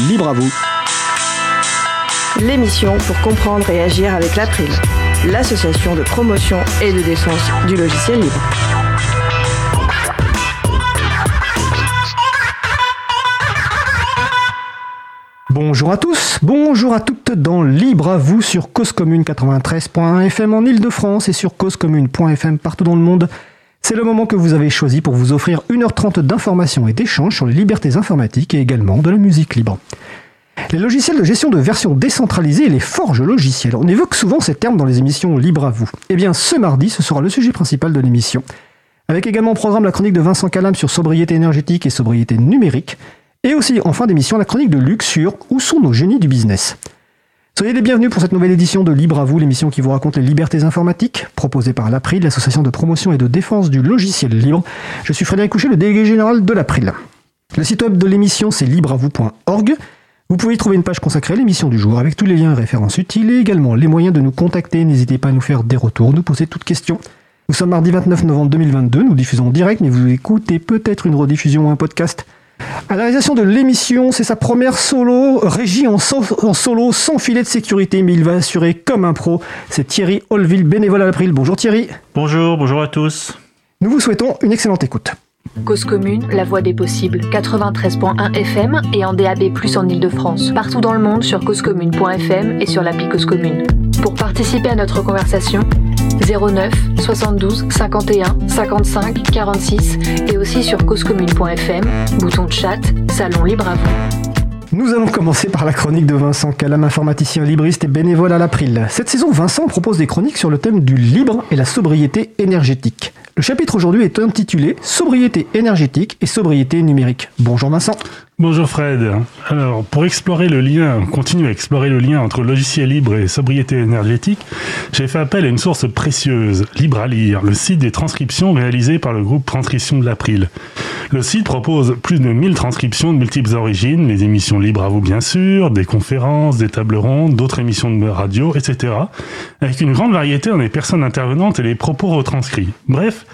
libre à vous. L'émission pour comprendre et agir avec l'April, l'association de promotion et de défense du logiciel libre. Bonjour à tous, bonjour à toutes dans Libre à vous sur Cause Commune 93.1 FM en Ile-de-France et sur causecommune.fm partout dans le monde. C'est le moment que vous avez choisi pour vous offrir 1h30 d'informations et d'échanges sur les libertés informatiques et également de la musique libre. Les logiciels de gestion de version décentralisée et les forges logicielles. On évoque souvent ces termes dans les émissions Libre à vous. Eh bien, ce mardi, ce sera le sujet principal de l'émission. Avec également au programme la chronique de Vincent Calam sur sobriété énergétique et sobriété numérique. Et aussi, en fin d'émission, la chronique de Luc sur Où sont nos génies du business? Soyez les bienvenus pour cette nouvelle édition de Libre à vous, l'émission qui vous raconte les libertés informatiques, proposée par l'April, l'association de promotion et de défense du logiciel libre. Je suis Frédéric Couchet, le délégué général de l'April. Le site web de l'émission, c'est libreavou.org. Vous pouvez y trouver une page consacrée à l'émission du jour avec tous les liens et références utiles et également les moyens de nous contacter. N'hésitez pas à nous faire des retours, nous poser toutes questions. Nous sommes mardi 29 novembre 2022, nous diffusons en direct, mais vous écoutez peut-être une rediffusion ou un podcast à la réalisation de l'émission, c'est sa première solo, régie en, solo, sans filet de sécurité, mais il va assurer comme un pro. C'est Thierry Olville, bénévole à l'April. Bonjour Thierry. Bonjour, bonjour à tous. Nous vous souhaitons une excellente écoute. Cause commune, la voix des possibles, 93.1 FM et en DAB+, en Ile-de-France. Partout dans le monde sur causecommune.fm et sur l'appli Cause Commune. Pour participer à notre conversation, 09 72 51 55 46 et aussi sur causecommune.fm, bouton de chat, salon libre à vous. Nous allons commencer par la chronique de Vincent Calam, informaticien libriste et bénévole à l'April. Cette saison, Vincent propose des chroniques sur le thème du libre et la sobriété énergétique. Le chapitre aujourd'hui est intitulé Sobriété énergétique et sobriété numérique. Bonjour Vincent. Bonjour Fred. Alors, pour explorer le lien, continuer à explorer le lien entre logiciel libre et sobriété énergétique, j'ai fait appel à une source précieuse, Libre à lire, le site des transcriptions réalisées par le groupe Transcription de l'April. Le site propose plus de 1000 transcriptions de multiples origines, les émissions libres à vous bien sûr, des conférences, des tables rondes, d'autres émissions de radio, etc. Avec une grande variété dans les personnes intervenantes et les propos retranscrits. Bref,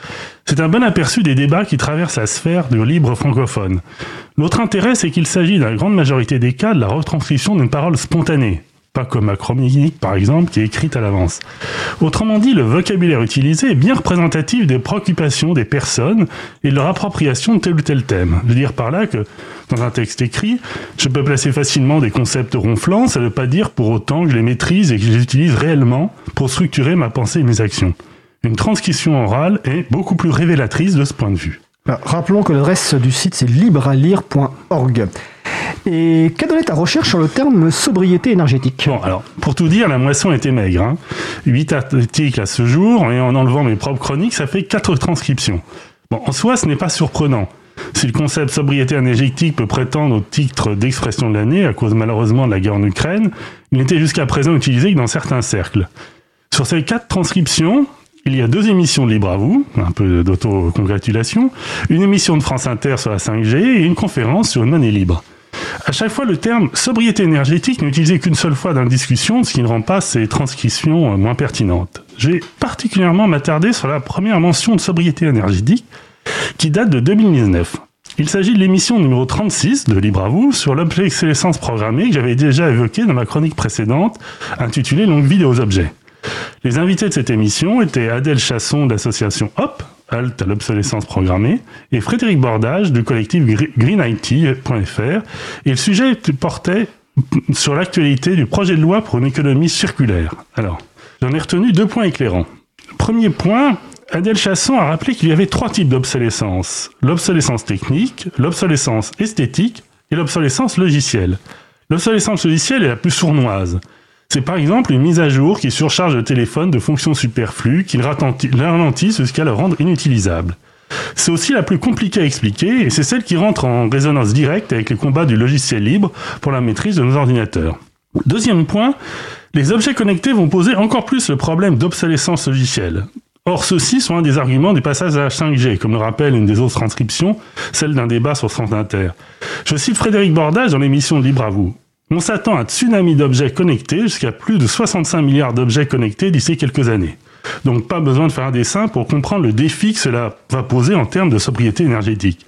c'est un bon aperçu des débats qui traversent la sphère du libre francophone. L'autre intérêt, c'est qu'il s'agit dans la grande majorité des cas de la retranscription d'une parole spontanée, pas comme la chronique par exemple qui est écrite à l'avance. Autrement dit, le vocabulaire utilisé est bien représentatif des préoccupations des personnes et de leur appropriation de tel ou tel thème. Je veux dire par là que dans un texte écrit, je peux placer facilement des concepts ronflants, ça ne veut pas dire pour autant que je les maîtrise et que je les utilise réellement pour structurer ma pensée et mes actions. Une transcription orale est beaucoup plus révélatrice de ce point de vue. rappelons que l'adresse du site c'est librealire.org. Et qu'a donné ta recherche sur le terme sobriété énergétique? Bon, alors, pour tout dire, la moisson était maigre. Hein. 8 articles à ce jour, et en enlevant mes propres chroniques, ça fait 4 transcriptions. Bon, en soi, ce n'est pas surprenant. Si le concept sobriété énergétique peut prétendre au titre d'expression de l'année, à cause malheureusement de la guerre en Ukraine, il n'était jusqu'à présent utilisé que dans certains cercles. Sur ces quatre transcriptions, il y a deux émissions de Libre à vous, un peu d'auto-congratulation, une émission de France Inter sur la 5G et une conférence sur une monnaie libre. À chaque fois, le terme sobriété énergétique n'est utilisé qu'une seule fois dans la discussion, ce qui ne rend pas ces transcriptions moins pertinentes. Je vais particulièrement m'attarder sur la première mention de sobriété énergétique, qui date de 2019. Il s'agit de l'émission numéro 36 de Libre à vous sur l'obsolescence programmée que j'avais déjà évoqué dans ma chronique précédente, intitulée Longue vie aux objets. Les invités de cette émission étaient Adèle Chasson de l'association HOP, Halte à l'obsolescence programmée, et Frédéric Bordage du collectif greenIT.fr. Et le sujet portait sur l'actualité du projet de loi pour une économie circulaire. Alors, j'en ai retenu deux points éclairants. Premier point, Adèle Chasson a rappelé qu'il y avait trois types d'obsolescence. L'obsolescence technique, l'obsolescence esthétique et l'obsolescence logicielle. L'obsolescence logicielle est la plus sournoise. C'est par exemple une mise à jour qui surcharge le téléphone de fonctions superflues, qui le ralentissent jusqu'à le rendre inutilisable. C'est aussi la plus compliquée à expliquer et c'est celle qui rentre en résonance directe avec les combats du logiciel libre pour la maîtrise de nos ordinateurs. Deuxième point, les objets connectés vont poser encore plus le problème d'obsolescence logicielle. Or, ceux-ci sont un des arguments du passage à la 5G, comme le rappelle une des autres transcriptions, celle d'un débat sur France Inter. Je cite Frédéric Bordage dans l'émission Libre à vous. On s'attend à un tsunami d'objets connectés jusqu'à plus de 65 milliards d'objets connectés d'ici quelques années. Donc pas besoin de faire un dessin pour comprendre le défi que cela va poser en termes de sobriété énergétique.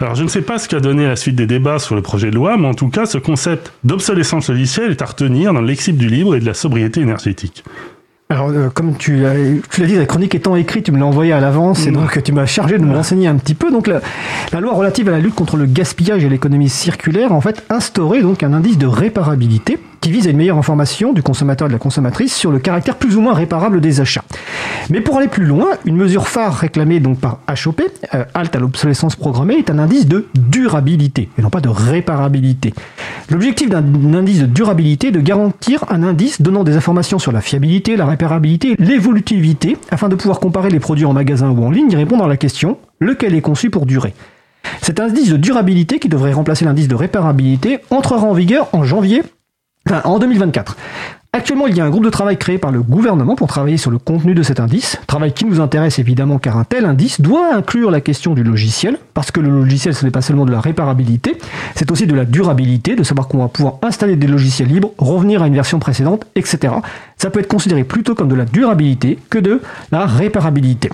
Alors je ne sais pas ce qu'a donné la suite des débats sur le projet de loi, mais en tout cas, ce concept d'obsolescence logicielle est à retenir dans le du libre et de la sobriété énergétique. Alors, euh, comme tu, l'as- tu l'as dit, la chronique étant écrite, tu me l'as envoyée à l'avance et Mm. donc tu m'as chargé de me renseigner un petit peu. Donc, la, la loi relative à la lutte contre le gaspillage et l'économie circulaire en fait instauré donc un indice de réparabilité qui vise à une meilleure information du consommateur et de la consommatrice sur le caractère plus ou moins réparable des achats. Mais pour aller plus loin, une mesure phare réclamée donc par HOP, euh, halte à l'obsolescence programmée, est un indice de durabilité et non pas de réparabilité. L'objectif d'un indice de durabilité est de garantir un indice donnant des informations sur la fiabilité, la réparabilité, l'évolutivité, afin de pouvoir comparer les produits en magasin ou en ligne et répondre à la question lequel est conçu pour durer? Cet indice de durabilité, qui devrait remplacer l'indice de réparabilité, entrera en vigueur en janvier, enfin en 2024. Actuellement, il y a un groupe de travail créé par le gouvernement pour travailler sur le contenu de cet indice. Travail qui nous intéresse évidemment car un tel indice doit inclure la question du logiciel, parce que le logiciel ce n'est pas seulement de la réparabilité, c'est aussi de la durabilité, de savoir qu'on va pouvoir installer des logiciels libres, revenir à une version précédente, etc. Ça peut être considéré plutôt comme de la durabilité que de la réparabilité.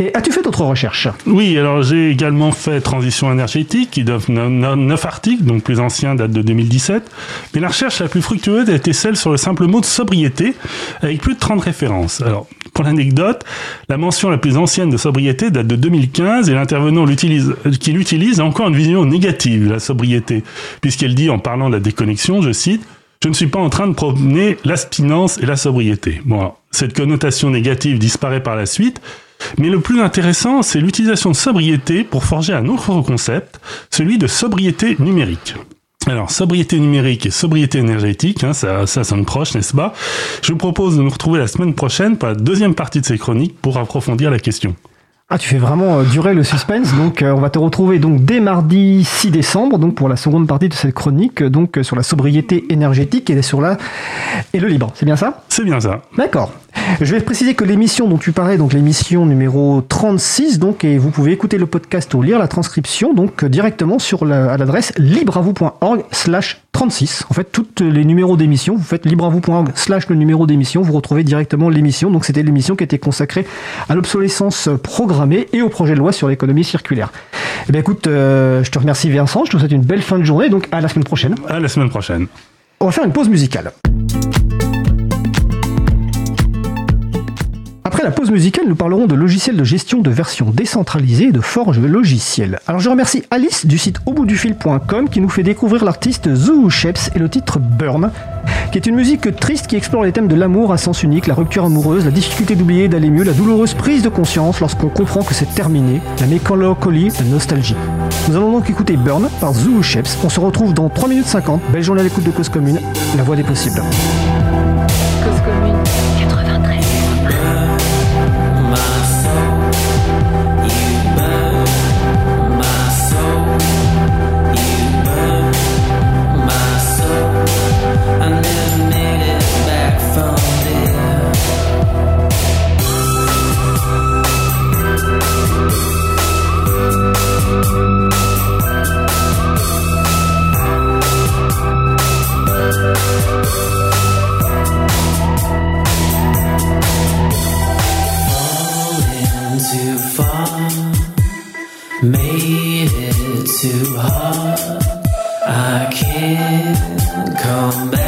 Et as-tu fait d'autres recherches? Oui, alors j'ai également fait Transition énergétique, qui donne 9 articles, donc plus ancien, date de 2017. Mais la recherche la plus fructueuse a été celle sur le simple mot de sobriété, avec plus de 30 références. Alors, pour l'anecdote, la mention la plus ancienne de sobriété date de 2015 et l'intervenant l'utilise, qui l'utilise a encore une vision négative de la sobriété, puisqu'elle dit en parlant de la déconnexion, je cite, je ne suis pas en train de promener l'abstinence et la sobriété. Bon, cette connotation négative disparaît par la suite, mais le plus intéressant, c'est l'utilisation de sobriété pour forger un autre concept, celui de sobriété numérique. Alors, sobriété numérique et sobriété énergétique, hein, ça, ça sonne proche, n'est-ce pas? Je vous propose de nous retrouver la semaine prochaine pour la deuxième partie de ces chroniques pour approfondir la question. Ah, tu fais vraiment euh, durer le suspense. Donc, euh, on va te retrouver donc dès mardi 6 décembre, donc pour la seconde partie de cette chronique, euh, donc sur la sobriété énergétique et sur la et le libre. C'est bien ça? C'est bien ça. D'accord. Je vais préciser que l'émission dont tu parlais, donc l'émission numéro 36, donc, et vous pouvez écouter le podcast ou lire la transcription, donc euh, directement sur la- à l'adresse libreavou.org slash 36. En fait, tous les numéros d'émission, vous faites libreavou.org slash le numéro d'émission, vous retrouvez directement l'émission. Donc, c'était l'émission qui était consacrée à l'obsolescence programmée et au projet de loi sur l'économie circulaire. Eh bien, écoute, euh, je te remercie Vincent, je te souhaite une belle fin de journée, donc à la semaine prochaine. À la semaine prochaine. On va faire une pause musicale. La pause musicale, nous parlerons de logiciels de gestion de version décentralisée et de forge logicielle. Alors je remercie Alice du site auboutdufil.com qui nous fait découvrir l'artiste Zoo Sheps et le titre Burn, qui est une musique triste qui explore les thèmes de l'amour à sens unique, la rupture amoureuse, la difficulté d'oublier, d'aller mieux, la douloureuse prise de conscience lorsqu'on comprend que c'est terminé, la mélancolie, la nostalgie. Nous allons donc écouter Burn par Zoo Sheps. On se retrouve dans 3 minutes 50. Belle journée à l'écoute de Cause Commune, la voix des possibles. Cause commune 93. Made it too hard. I can't come back.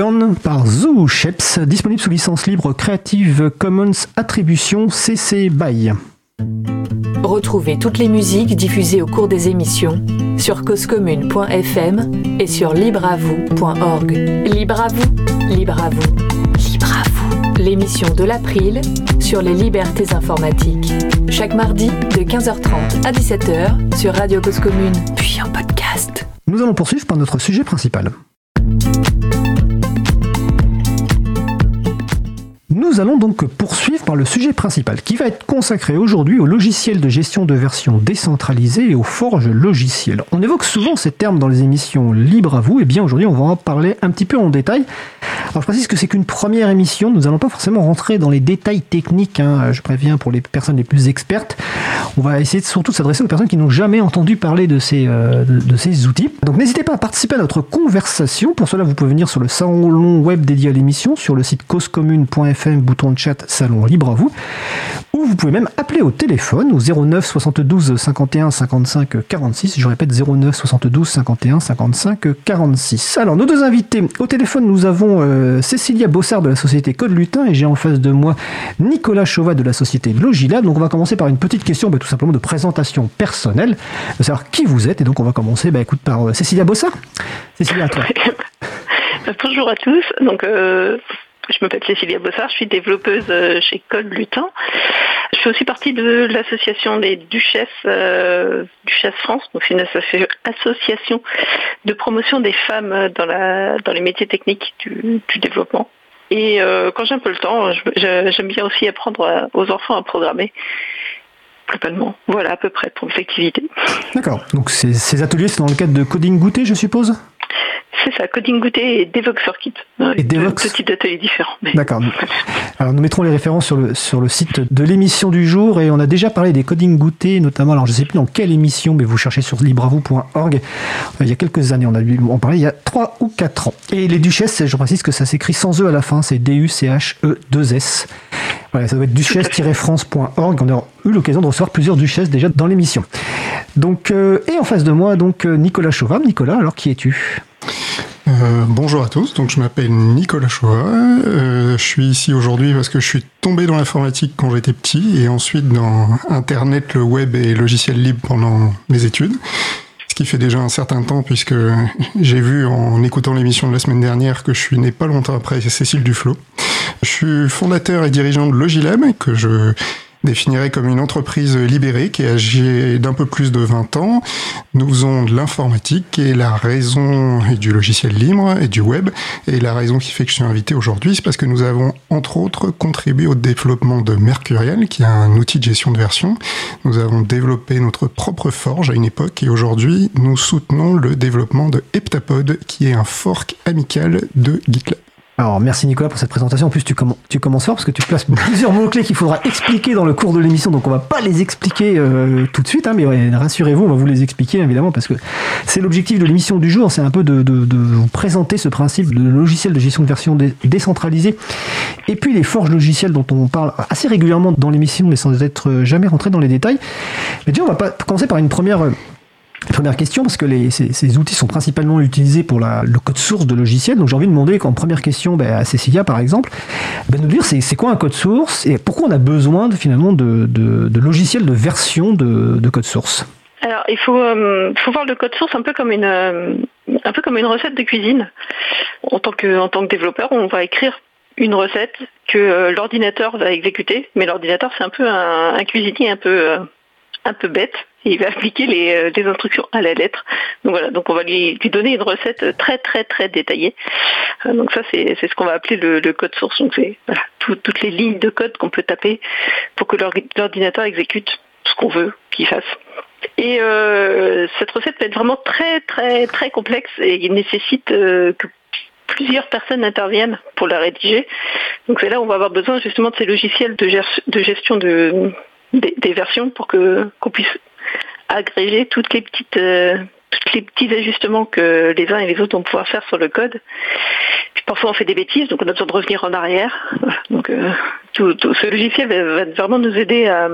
Burn par Zoo Sheps, disponible sous licence libre Creative Commons Attribution CC BY. Retrouvez toutes les musiques diffusées au cours des émissions sur causecommune.fm et sur libreavoue.org. Libre à vous, libre à vous, libre à vous. L'émission de l'April sur les libertés informatiques. Chaque mardi de 15h30 à 17h sur Radio Cause Commune, puis en podcast. Nous allons poursuivre par notre sujet principal. Le sujet principal qui va être consacré aujourd'hui au logiciel de gestion de version décentralisée et aux forges logicielles. On évoque souvent ces termes dans les émissions libres à vous et bien aujourd'hui on va en parler un petit peu en détail. Alors je précise que c'est qu'une première émission, nous n'allons pas forcément rentrer dans les détails techniques, hein. je préviens pour les personnes les plus expertes. On va essayer surtout de s'adresser aux personnes qui n'ont jamais entendu parler de ces, euh, de, ces outils. Donc n'hésitez pas à participer à notre conversation. Pour cela, vous pouvez venir sur le salon web dédié à l'émission, sur le site causecommune.fm, bouton de chat, salon libre à vous. Ou vous pouvez même appeler au téléphone au 09 72 51 55 46. Je répète 09 72 51 55 46. Alors nos deux invités au téléphone, nous avons euh, Cécilia Bossard de la société Code Lutin et j'ai en face de moi Nicolas Chauvat de la société Logilab. Donc on va commencer par une petite question, bah, tout simplement de présentation personnelle, de savoir qui vous êtes. Et donc on va commencer, bah, écoute, par euh, Cécilia Bossard. Cécilia, à toi. Bonjour à tous. Donc, euh, je m'appelle Cécilia Bossard, je suis développeuse euh, chez Code Lutin. Je fais aussi partie de l'association des Duchesses, euh, France, donc c'est une associ- association de promotion des femmes dans, la, dans les métiers techniques du, développement. Et euh, quand j'ai un peu le temps, j'aime bien aussi apprendre aux enfants à programmer. Globalement, voilà à peu près pour mes activités. D'accord. Donc ces, ces ateliers, c'est dans le cadre de Coding Goûter, je suppose? C'est ça, Coding Goûter et Devox Circuit. Et Devox. Deux types d'ateliers différents. mais- D'accord. Alors nous mettrons les références sur le, sur le site de l'émission du jour et on a déjà parlé des coding goûter, notamment, alors je ne sais plus dans quelle émission, mais vous cherchez sur libravou.org. Euh, Il y a quelques années, on a dû en parler, il y a 3 ou 4 ans. Et les duchesses, je précise que ça s'écrit sans E à la fin, c'est D-U-C-H-E-2-S. Voilà, ça doit être duchesse-france.org. On a eu l'occasion de recevoir plusieurs duchesses déjà dans l'émission. Donc, euh, et en face de moi, donc euh, Nicolas Chauvin. Nicolas, alors qui es-tu? Euh, bonjour à tous, donc je m'appelle Nicolas Choa. Euh, je suis ici aujourd'hui parce que je suis tombé dans l'informatique quand j'étais petit et ensuite dans Internet, le web et logiciels libres pendant mes études. Ce qui fait déjà un certain temps puisque j'ai vu en écoutant l'émission de la semaine dernière que je suis né pas longtemps après Cécile Duflo. Je suis fondateur et dirigeant de Logilab que je définirais comme une entreprise libérée qui est âgée d'un peu plus de 20 ans. Nous faisons de l'informatique et la raison et du logiciel libre et du web. Et la raison qui fait que je suis invité aujourd'hui, c'est parce que nous avons entre autres contribué au développement de Mercurial, qui est un outil de gestion de version. Nous avons développé notre propre forge à une époque et aujourd'hui nous soutenons le développement de Heptapod, qui est un fork amical de GitLab. Alors, merci Nicolas pour cette présentation. En plus, tu, commen- tu commences fort parce que tu places plusieurs mots-clés qu'il faudra expliquer dans le cours de l'émission. Donc, on va pas les expliquer euh, tout de suite, hein, mais ouais, rassurez-vous, on va vous les expliquer évidemment parce que c'est l'objectif de l'émission du jour. C'est un peu de, vous présenter ce principe de logiciel de gestion de version dé- décentralisée et puis les forges logicielles dont on parle assez régulièrement dans l'émission, mais sans être euh, jamais rentré dans les détails. Mais déjà, on va pas commencer par une première. Première question, parce que les- ces, outils sont principalement utilisés pour le code source de logiciels. Donc j'ai envie de demander, en première question ben, à Cécilia par exemple, ben, de nous dire c'est quoi un code source et pourquoi on a besoin finalement de, logiciels de version de, de code source. Alors, il faut, euh, voir le code source un peu comme une, euh, un peu comme une recette de cuisine. En tant que, développeur, on va écrire une recette que euh, l'ordinateur va exécuter, mais l'ordinateur c'est un peu un, cuisinier un peu bête. Il va appliquer les, euh, les instructions à la lettre. Donc voilà, donc on va lui, donner une recette très très très détaillée. Euh, Donc ça c'est ce qu'on va appeler le, code source. Donc c'est toutes les lignes de code qu'on peut taper pour que l'ordi- l'ordinateur exécute ce qu'on veut qu'il fasse. Et euh, cette recette peut être vraiment très très très complexe et il nécessite que plusieurs personnes interviennent pour la rédiger. Donc c'est là où on va avoir besoin justement de ces logiciels de, gestion de, des, des versions pour qu'on puisse agréger toutes les petites euh, tous les petits ajustements que les uns et les autres vont pouvoir faire sur le code. Puis parfois on fait des bêtises, donc on a besoin de revenir en arrière. Donc euh, tout, ce logiciel va, vraiment nous aider à,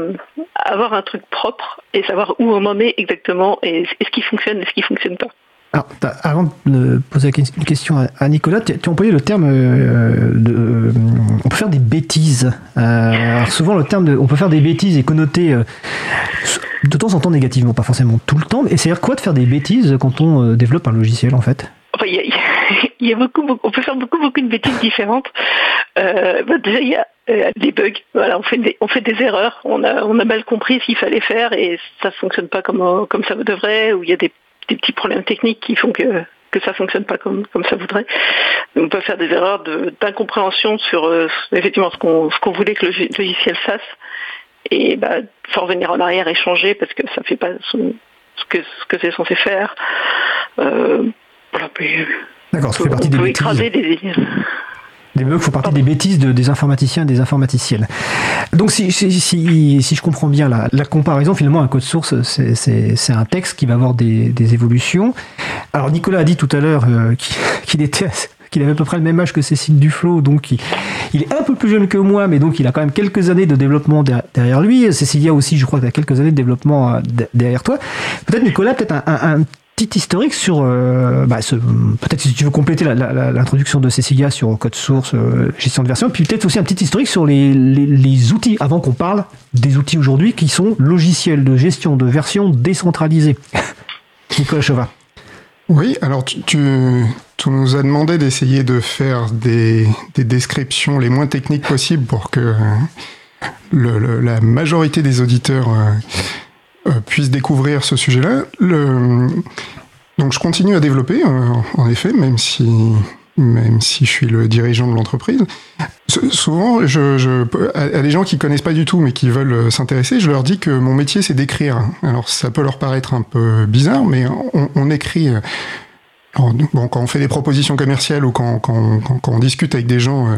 avoir un truc propre et savoir où on en est exactement et, ce qui fonctionne et ce qui fonctionne pas. Alors, avant de poser une question à, Nicolas, tu as employé le terme euh, de. on peut faire des bêtises. Alors souvent, le terme de. On peut faire des bêtises est connoté de temps en temps négativement, pas forcément tout le temps. Et c'est-à-dire quoi de faire des bêtises quand on euh, développe un logiciel en fait? Y a, beaucoup, on peut faire beaucoup, beaucoup de bêtises différentes. Euh, bah, déjà, il y a euh, des bugs. On fait des, erreurs. On a, mal compris ce qu'il fallait faire et ça fonctionne pas comme, ça devrait. Ou il y a des, petits problèmes techniques qui font que que ça fonctionne pas comme ça voudrait. On peut faire des erreurs d'incompréhension sur effectivement ce qu'on voulait que le log- logiciel fasse et bah, faut revenir en arrière et changer parce que ça fait pas son- ce que ce que c'est censé faire. Euh, voilà, D'accord, ça fait partie des bêtises. écraser des, Les bugs font partie des bêtises de- des informaticiens et des informaticiennes. Donc, si, si, si, si je comprends bien la, la comparaison, finalement, un code source, c'est- un texte qui va avoir des, des évolutions. Alors, Nicolas a dit tout à l'heure euh, qu'il qu'il était assez- qu'il avait à peu près le même âge que Cécile Duflo, donc il, est un peu plus jeune que moi, mais donc il a quand même quelques années de développement der- derrière lui. Cécilia aussi, je crois que tu as quelques années de développement euh, de- derrière toi. Peut-être Nicolas, peut-être un, petit historique sur, euh, bah, peut-être si tu veux compléter l'introduction de Cécilia sur code source, euh, gestion de version, puis peut-être aussi un petit historique sur les, les- outils, avant qu'on parle des outils aujourd'hui qui sont logiciels de gestion de version décentralisés. Nicolas Chauvin. Oui, alors tu, tu, nous as demandé d'essayer de faire des, des descriptions les moins techniques possibles pour que le- la majorité des auditeurs euh, euh, puissent découvrir ce sujet-là. Donc je continue à développer, euh, en effet, même si, même si je suis le dirigeant de l'entreprise. Souvent, je, je, à, des gens qui connaissent pas du tout mais qui veulent euh, s'intéresser, je leur dis que mon métier c'est d'écrire. Alors ça peut leur paraître un peu bizarre, mais on, écrit. euh, bon, quand on fait des propositions commerciales ou quand, quand, quand, quand on discute avec des gens, euh,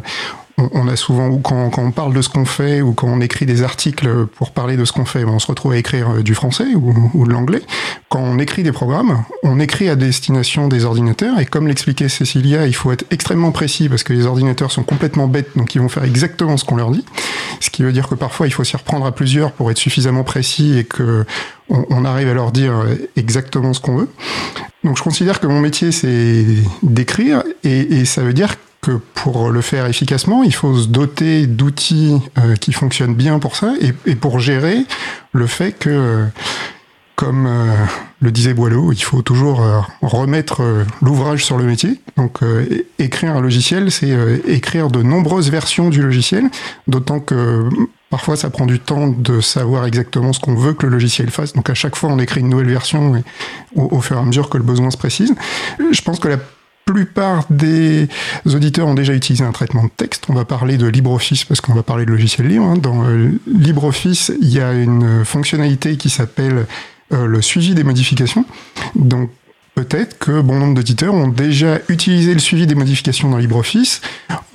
on, a souvent, ou quand, quand on parle de ce qu'on fait, ou quand on écrit des articles pour parler de ce qu'on fait, ben, on se retrouve à écrire euh, du français ou, ou de l'anglais. Quand on écrit des programmes, on écrit à destination des ordinateurs, et comme l'expliquait Cécilia, il faut être extrêmement précis parce que les ordinateurs sont complètement bêtes, donc ils vont faire exactement ce qu'on leur dit. Ce qui veut dire que parfois il faut s'y reprendre à plusieurs pour être suffisamment précis et que on, on arrive à leur dire euh, exactement ce qu'on veut. Donc je considère que mon métier c'est d'écrire et, et ça veut dire pour le faire efficacement, il faut se doter d'outils euh, qui fonctionnent bien pour ça et, pour gérer le fait que, comme euh, le disait Boileau, il faut toujours euh, remettre l'ouvrage sur le métier. Donc écrire un logiciel, c'est écrire de nombreuses versions du logiciel, d'autant que Parfois, ça prend du temps de savoir exactement ce qu'on veut que le logiciel fasse. Donc, à chaque fois, on écrit une nouvelle version au, au fur et à mesure que le besoin se précise. Je pense que la plupart des auditeurs ont déjà utilisé un traitement de texte. On va parler de LibreOffice parce qu'on va parler de logiciel libre. hein. Dans euh, LibreOffice, il y a une fonctionnalité qui s'appelle euh, le suivi des modifications. Donc, peut-être que bon nombre d'auditeurs ont déjà utilisé le suivi des modifications dans LibreOffice,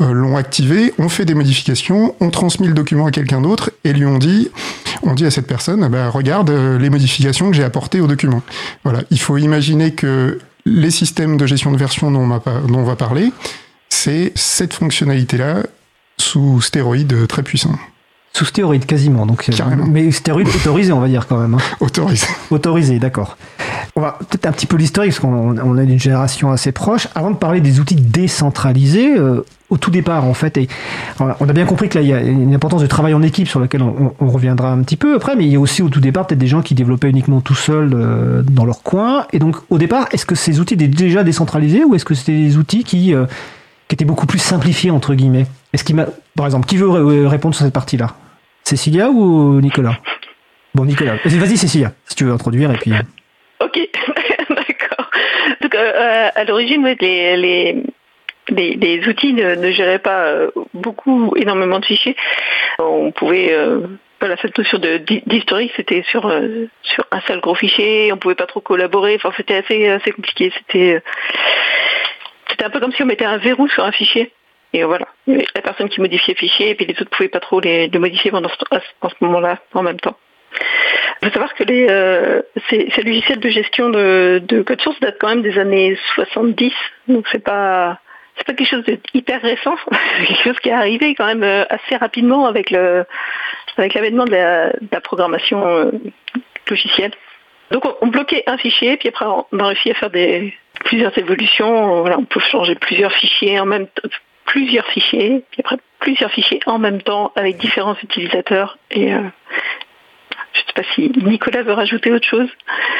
euh, l'ont activé, ont fait des modifications, ont transmis le document à quelqu'un d'autre et lui ont dit, on dit à cette personne, ah ben, regarde les modifications que j'ai apportées au document. Voilà, il faut imaginer que les systèmes de gestion de version dont on, va parler, c'est cette fonctionnalité-là sous stéroïdes très puissants, Sous stéroïde quasiment, donc, euh, Carrément. mais stéroïde autorisé, on va dire quand même. hein. autorisés. Autorisé, d'accord. On va peut-être un petit peu l'historique, parce qu'on on est d'une génération assez proche. Avant de parler des outils décentralisés, euh, au tout départ, en fait, et on a bien compris que là, il y a une importance de travail en équipe sur laquelle on, on reviendra un petit peu après, mais il y a aussi au tout départ peut-être des gens qui développaient uniquement tout seuls euh, dans leur coin. Et donc, au départ, est-ce que ces outils étaient déjà décentralisés ou est-ce que c'était des outils qui, euh, qui étaient beaucoup plus simplifiés, entre guillemets? Est-ce qu'il m'a- Par exemple, qui veut ré- répondre sur cette partie-là? Cécilia ou Nicolas? Bon, Nicolas. Vas-y, Cécilia, si tu veux introduire, et puis... Ok, d'accord. Donc, euh, à l'origine, les, les, les, les outils ne, ne géraient pas euh, beaucoup, énormément de fichiers. On pouvait, euh, voilà, cette notion d'historique, c'était sur euh, sur un seul gros fichier. On pouvait pas trop collaborer. Enfin, c'était assez assez compliqué. Euh, c'était un peu comme si on mettait un verrou sur un fichier. Et voilà, la personne qui modifiait le fichier, et puis les autres pouvaient pas trop les, le modifier pendant ce, en ce moment-là, en même temps. Il faut savoir que euh, ces, logiciels de gestion de, de code source datent quand même des années 70, donc c'est pas c'est pas quelque chose de hyper récent, c'est quelque chose qui est arrivé quand même euh, assez rapidement avec le avec l'avènement de la, programmation euh, logicielle. Donc on, bloquait un fichier, puis après on, on a réussi à faire des plusieurs évolutions. Voilà, on peut changer plusieurs fichiers en même temps, plusieurs fichiers, puis après plusieurs fichiers en même temps avec différents utilisateurs. Et euh, je ne sais pas si Nicolas veut rajouter autre chose.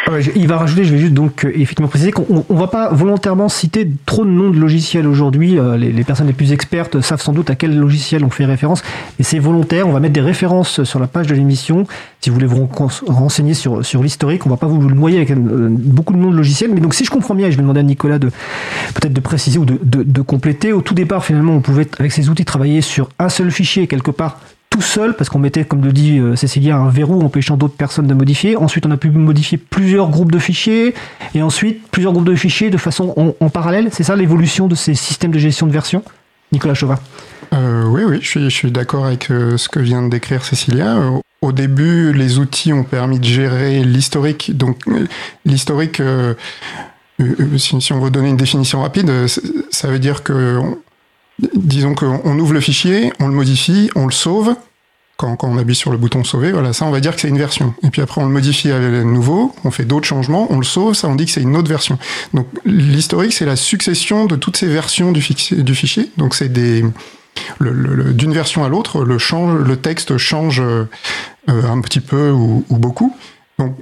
Ah je- il va rajouter, je vais juste donc euh, effectivement préciser qu'on on- on va pas volontairement citer trop de noms de logiciels aujourd'hui. Euh, les, personnes les plus expertes savent sans doute à quel logiciel on fait référence, mais c'est volontaire. On va mettre des références sur la page de l'émission. Si vous voulez vous ren- renseigner sur, sur l'historique, on va pas vous le noyer avec euh, beaucoup de noms de logiciels. Mais donc si je comprends bien, et je vais demander à Nicolas de peut-être de préciser ou de compléter. Au tout départ, finalement, on pouvait avec ces outils travailler sur un seul fichier quelque part tout seul parce qu'on mettait, comme le dit euh, Cécilia, un verrou empêchant d'autres personnes de modifier. Ensuite, on a pu modifier plusieurs groupes de fichiers et ensuite plusieurs groupes de fichiers de façon en, parallèle. C'est ça l'évolution de ces systèmes de gestion de version Nicolas Chauvin? Euh, oui, oui, je suis, je suis d'accord avec euh, ce que vient de décrire Cécilia. Au début, les outils ont permis de gérer l'historique. Donc, euh, l'historique, euh, si, si on veut donner une définition rapide, ça veut dire que, disons qu'on on ouvre le fichier, on le modifie, on le sauve. Quand, on appuie sur le bouton sauver, voilà, ça on va dire que c'est une version. Et puis après on le modifie à nouveau, on fait d'autres changements, on le sauve, ça on dit que c'est une autre version. Donc l'historique c'est la succession de toutes ces versions du, fichier-. Donc c'est des, le- le- le- d'une version à l'autre, le, le texte change euh, un petit peu ou, ou beaucoup. Donc,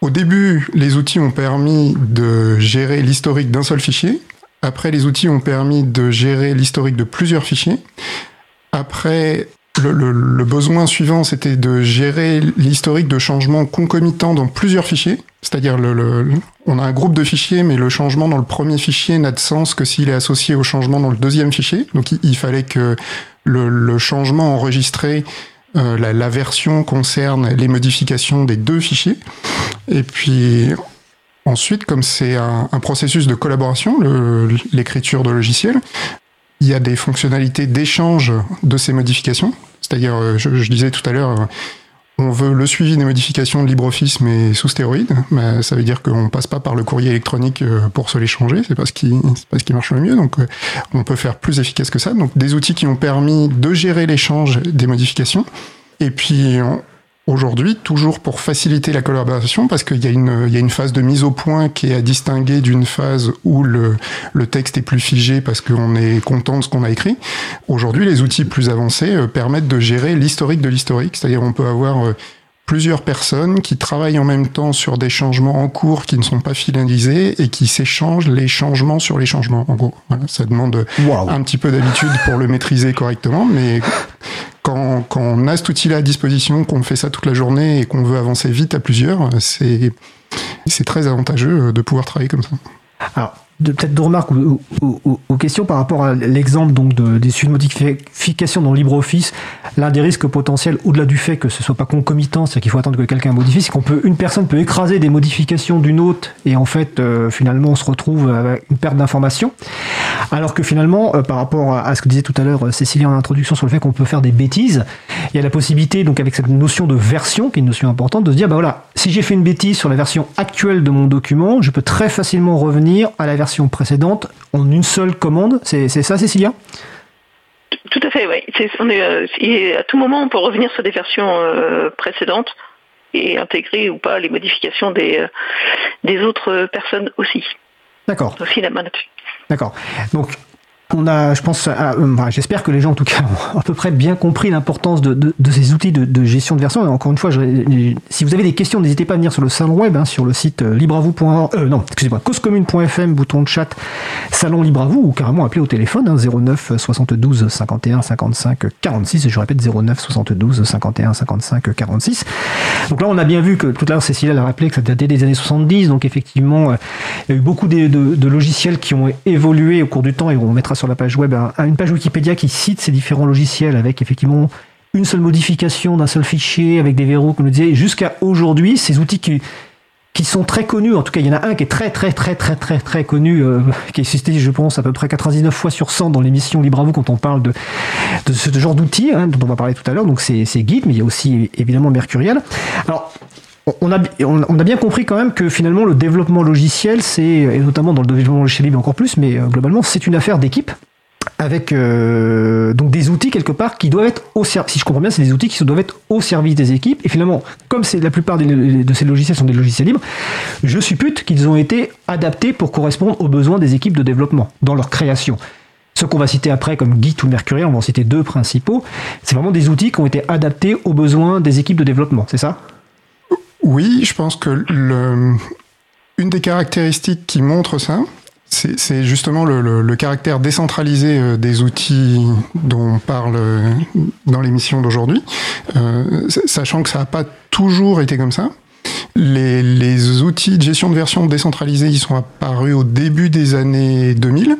au début, les outils ont permis de gérer l'historique d'un seul fichier. Après, les outils ont permis de gérer l'historique de plusieurs fichiers. Après, le, besoin suivant, c'était de gérer l'historique de changements concomitants dans plusieurs fichiers. C'est-à-dire, on a un groupe de fichiers, mais le changement dans le premier fichier n'a de sens que s'il est associé au changement dans le deuxième fichier. Donc, il, fallait que le, le changement enregistré, euh, la, la version concerne les modifications des deux fichiers. Et puis, ensuite, comme c'est un, processus de collaboration, l'écriture de logiciels, il y a des fonctionnalités d'échange de ces modifications. C'est-à-dire, euh, je, disais tout à l'heure, euh, on veut le suivi des modifications de LibreOffice, mais sous stéroïdes. Mais ça veut dire qu'on passe pas par le courrier électronique euh, pour se les changer. C'est ce qui, pas ce qui marche le mieux. Donc, on peut faire plus efficace que ça. Donc, des outils qui ont permis de gérer l'échange des modifications. Et puis, aujourd'hui, toujours pour faciliter la collaboration, parce qu'il y, a une- il y a une phase de mise au point qui est à distinguer d'une phase où le, le texte est plus figé parce qu'on est content de ce qu'on a écrit. Aujourd'hui, les outils plus avancés euh, permettent de gérer l'historique de l'historique, c'est-à-dire on peut avoir euh, plusieurs personnes qui travaillent en même temps sur des changements en cours qui ne sont pas finalisés et qui s'échangent les changements sur les changements. En gros, voilà, ça demande un petit peu d'habitude pour le maîtriser correctement, mais quand, quand on a cet outil-là à disposition, qu'on fait ça toute la journée et qu'on veut avancer vite à plusieurs, c'est c'est très avantageux de pouvoir travailler comme ça. Alors, de- peut-être deux remarques ou- aux, questions par rapport à l'exemple donc de, des suites de modifications dans LibreOffice. L'un des risques potentiels, au-delà du fait que ce soit pas concomitant, c'est-à-dire qu'il faut attendre que quelqu'un modifie, c'est qu'on peut, une personne peut écraser des modifications d'une autre et en fait, euh, finalement, on se retrouve avec une perte d'informations. Alors que finalement, euh, par rapport à, à ce que disait tout à l'heure euh, Cécilie en introduction sur le fait qu'on peut faire des bêtises, il y a la possibilité, donc avec cette notion de version, qui est une notion importante, de se dire, bah voilà, si j'ai fait une bêtise sur la version actuelle de mon document, je peux très facilement revenir à la version précédente en une seule commande. C'est ça, Cécilia? Tout à fait, oui. C'est- on est, euh, et à tout moment, on peut revenir sur des versions euh, précédentes et intégrer ou pas les modifications des, euh, des autres personnes aussi. D'accord. Aussi la main. D'accord. Donc, on a, je pense, euh, bah, j'espère que les gens, en tout cas, ont à peu près bien compris l'importance de, ces outils de, gestion de version. Encore une fois, si vous avez des questions, n'hésitez pas à venir sur le salon web, hein, sur le site euh, libreavou.org, euh, non, excusez-moi, causecommune.fm, bouton de chat, salon libre à vous, ou carrément appeler au téléphone, hein, 09 72 51 55 46, et je répète 09 72 51 55 46. Donc là, on a bien vu que tout à l'heure, Cécilia l'a rappelé que ça datait des années 70, donc effectivement, euh, il y a eu beaucoup de logiciels qui ont évolué au cours du temps, et on mettra sur la page web un- une page Wikipédia qui cite ces différents logiciels avec effectivement une seule modification d'un seul fichier, avec des verrous, comme je disais, jusqu'à aujourd'hui, ces outils qui sont très connus. En tout cas, il y en a un qui est très, très, très, très, très, très connu, euh, qui est existé, je pense, à peu près 99 fois sur 100 dans l'émission Libre vous quand on parle de, ce genre d'outils hein, dont on va parler tout à l'heure. Donc, c'est Git, mais il y a aussi évidemment Mercurial. Alors, on a, bien compris quand même que finalement, le développement logiciel, c'est, et notamment dans le développement logiciel libre encore plus, mais euh, globalement, c'est une affaire d'équipe. avec euh, donc des outils quelque part qui doivent être au service. Si je comprends bien, c'est des outils qui doivent être au service des équipes. Et finalement, comme la plupart de ces logiciels sont des logiciels libres, je suppute qu'ils ont été adaptés pour correspondre aux besoins des équipes de développement dans leur création. Ce qu'on va citer après comme Git ou Mercurial, on va en citer deux principaux. C'est vraiment des outils qui ont été adaptés aux besoins des équipes de développement, c'est ça? Oui, je pense que le, une des caractéristiques qui montre ça, c'est justement le, le- le caractère décentralisé euh, des outils dont on parle euh, dans l'émission d'aujourd'hui, Euh, sachant que ça n'a pas toujours été comme ça. Les, les outils de gestion de version décentralisés, ils sont apparus au début des années 2000.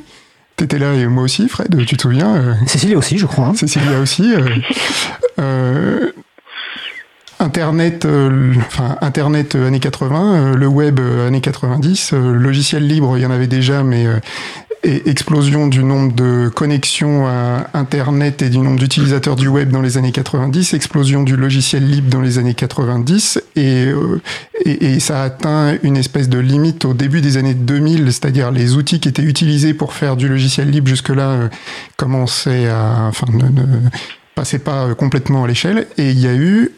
T'étais là et moi aussi, Fred, tu te souviens euh, Cécilie aussi, je crois. hein. Cécilia aussi. euh, Internet, euh, enfin Internet euh, années 80, euh, le web euh, années 90, euh, logiciel libre, il y en avait déjà, mais euh, explosion du nombre de connexions à Internet et du nombre d'utilisateurs du web dans les années 90, explosion du logiciel libre dans les années 90, et, et, et ça a atteint une espèce de limite au début des années 2000, c'est-à-dire les outils qui étaient utilisés pour faire du logiciel libre jusque-là commençaient à, enfin, ne, ne passaient pas complètement à l'échelle, et il y a eu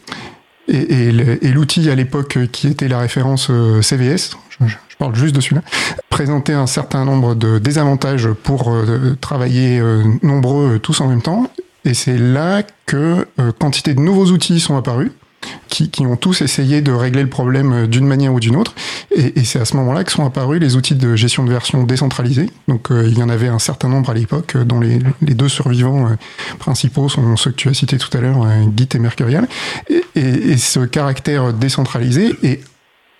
et, l'outil à l'époque qui était la référence euh, CVS, je, parle juste de celui-là, présentait un certain nombre de désavantages pour euh, travailler euh, nombreux tous en même temps. Et c'est là que quantité de nouveaux outils sont apparus, qui, qui ont tous essayé de régler le problème euh, d'une manière ou d'une autre. Et, et c'est à ce moment-là que sont apparus les outils de gestion de version décentralisés. Donc euh, il y en avait un certain nombre à l'époque, euh, dont les, les deux survivants euh, principaux sont ceux que tu as cités tout à l'heure, Git et Mercurial. Et, et- et ce caractère décentralisé est,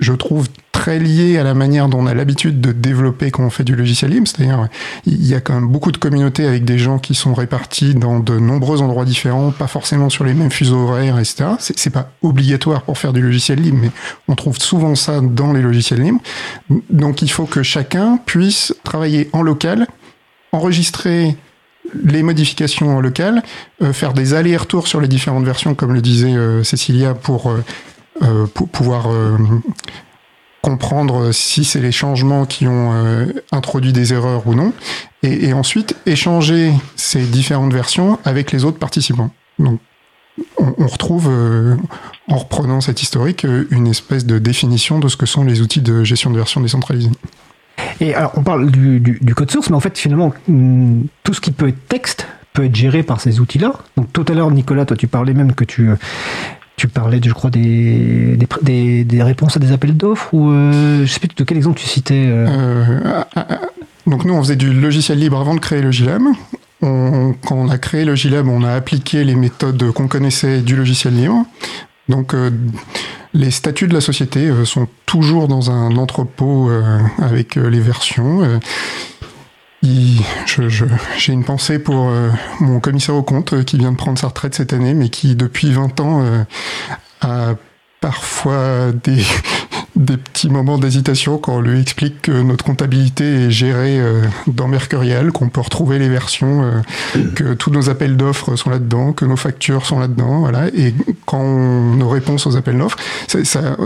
je trouve, très lié à la manière dont on a l'habitude de développer quand on fait du logiciel libre. C'est-à-dire, il y a quand même beaucoup de communautés avec des gens qui sont répartis dans de nombreux endroits différents, pas forcément sur les mêmes fuseaux horaires, etc. C'est pas obligatoire pour faire du logiciel libre, mais on trouve souvent ça dans les logiciels libres. Donc, il faut que chacun puisse travailler en local, enregistrer les modifications en local, euh, faire des allers-retours sur les différentes versions, comme le disait euh, Cécilia, pour, euh, pour pouvoir euh, comprendre si c'est les changements qui ont euh, introduit des erreurs ou non, et, ensuite échanger ces différentes versions avec les autres participants. Donc, on, retrouve, euh, en reprenant cette historique, euh, une espèce de définition de ce que sont les outils de gestion de version décentralisée. Et alors, on parle du, du- code source, mais en fait, finalement, hum, tout ce qui peut être texte peut être géré par ces outils-là. Donc, tout à l'heure, Nicolas, toi, tu parlais même que tu, euh, tu parlais, de, je crois, des, des, des- réponses à des appels d'offres, ou euh, je sais plus de quel exemple tu citais. euh. Euh, donc nous, on faisait du logiciel libre avant de créer le. On- quand on a créé le GLab, on a appliqué les méthodes qu'on connaissait du logiciel libre. Donc euh, les statuts de la société sont toujours dans un entrepôt avec les versions. Euh, il- je- je- J'ai une pensée pour euh, mon commissaire au compte euh, qui vient de prendre sa retraite cette année, mais qui depuis 20 ans euh, a parfois des, des petits moments d'hésitation quand on lui explique que notre comptabilité est gérée dans Mercurial, qu'on peut retrouver les versions, que tous nos appels d'offres sont là-dedans, que nos factures sont là-dedans, voilà. Et quand on, nos réponses aux appels d'offres, c'est- ça,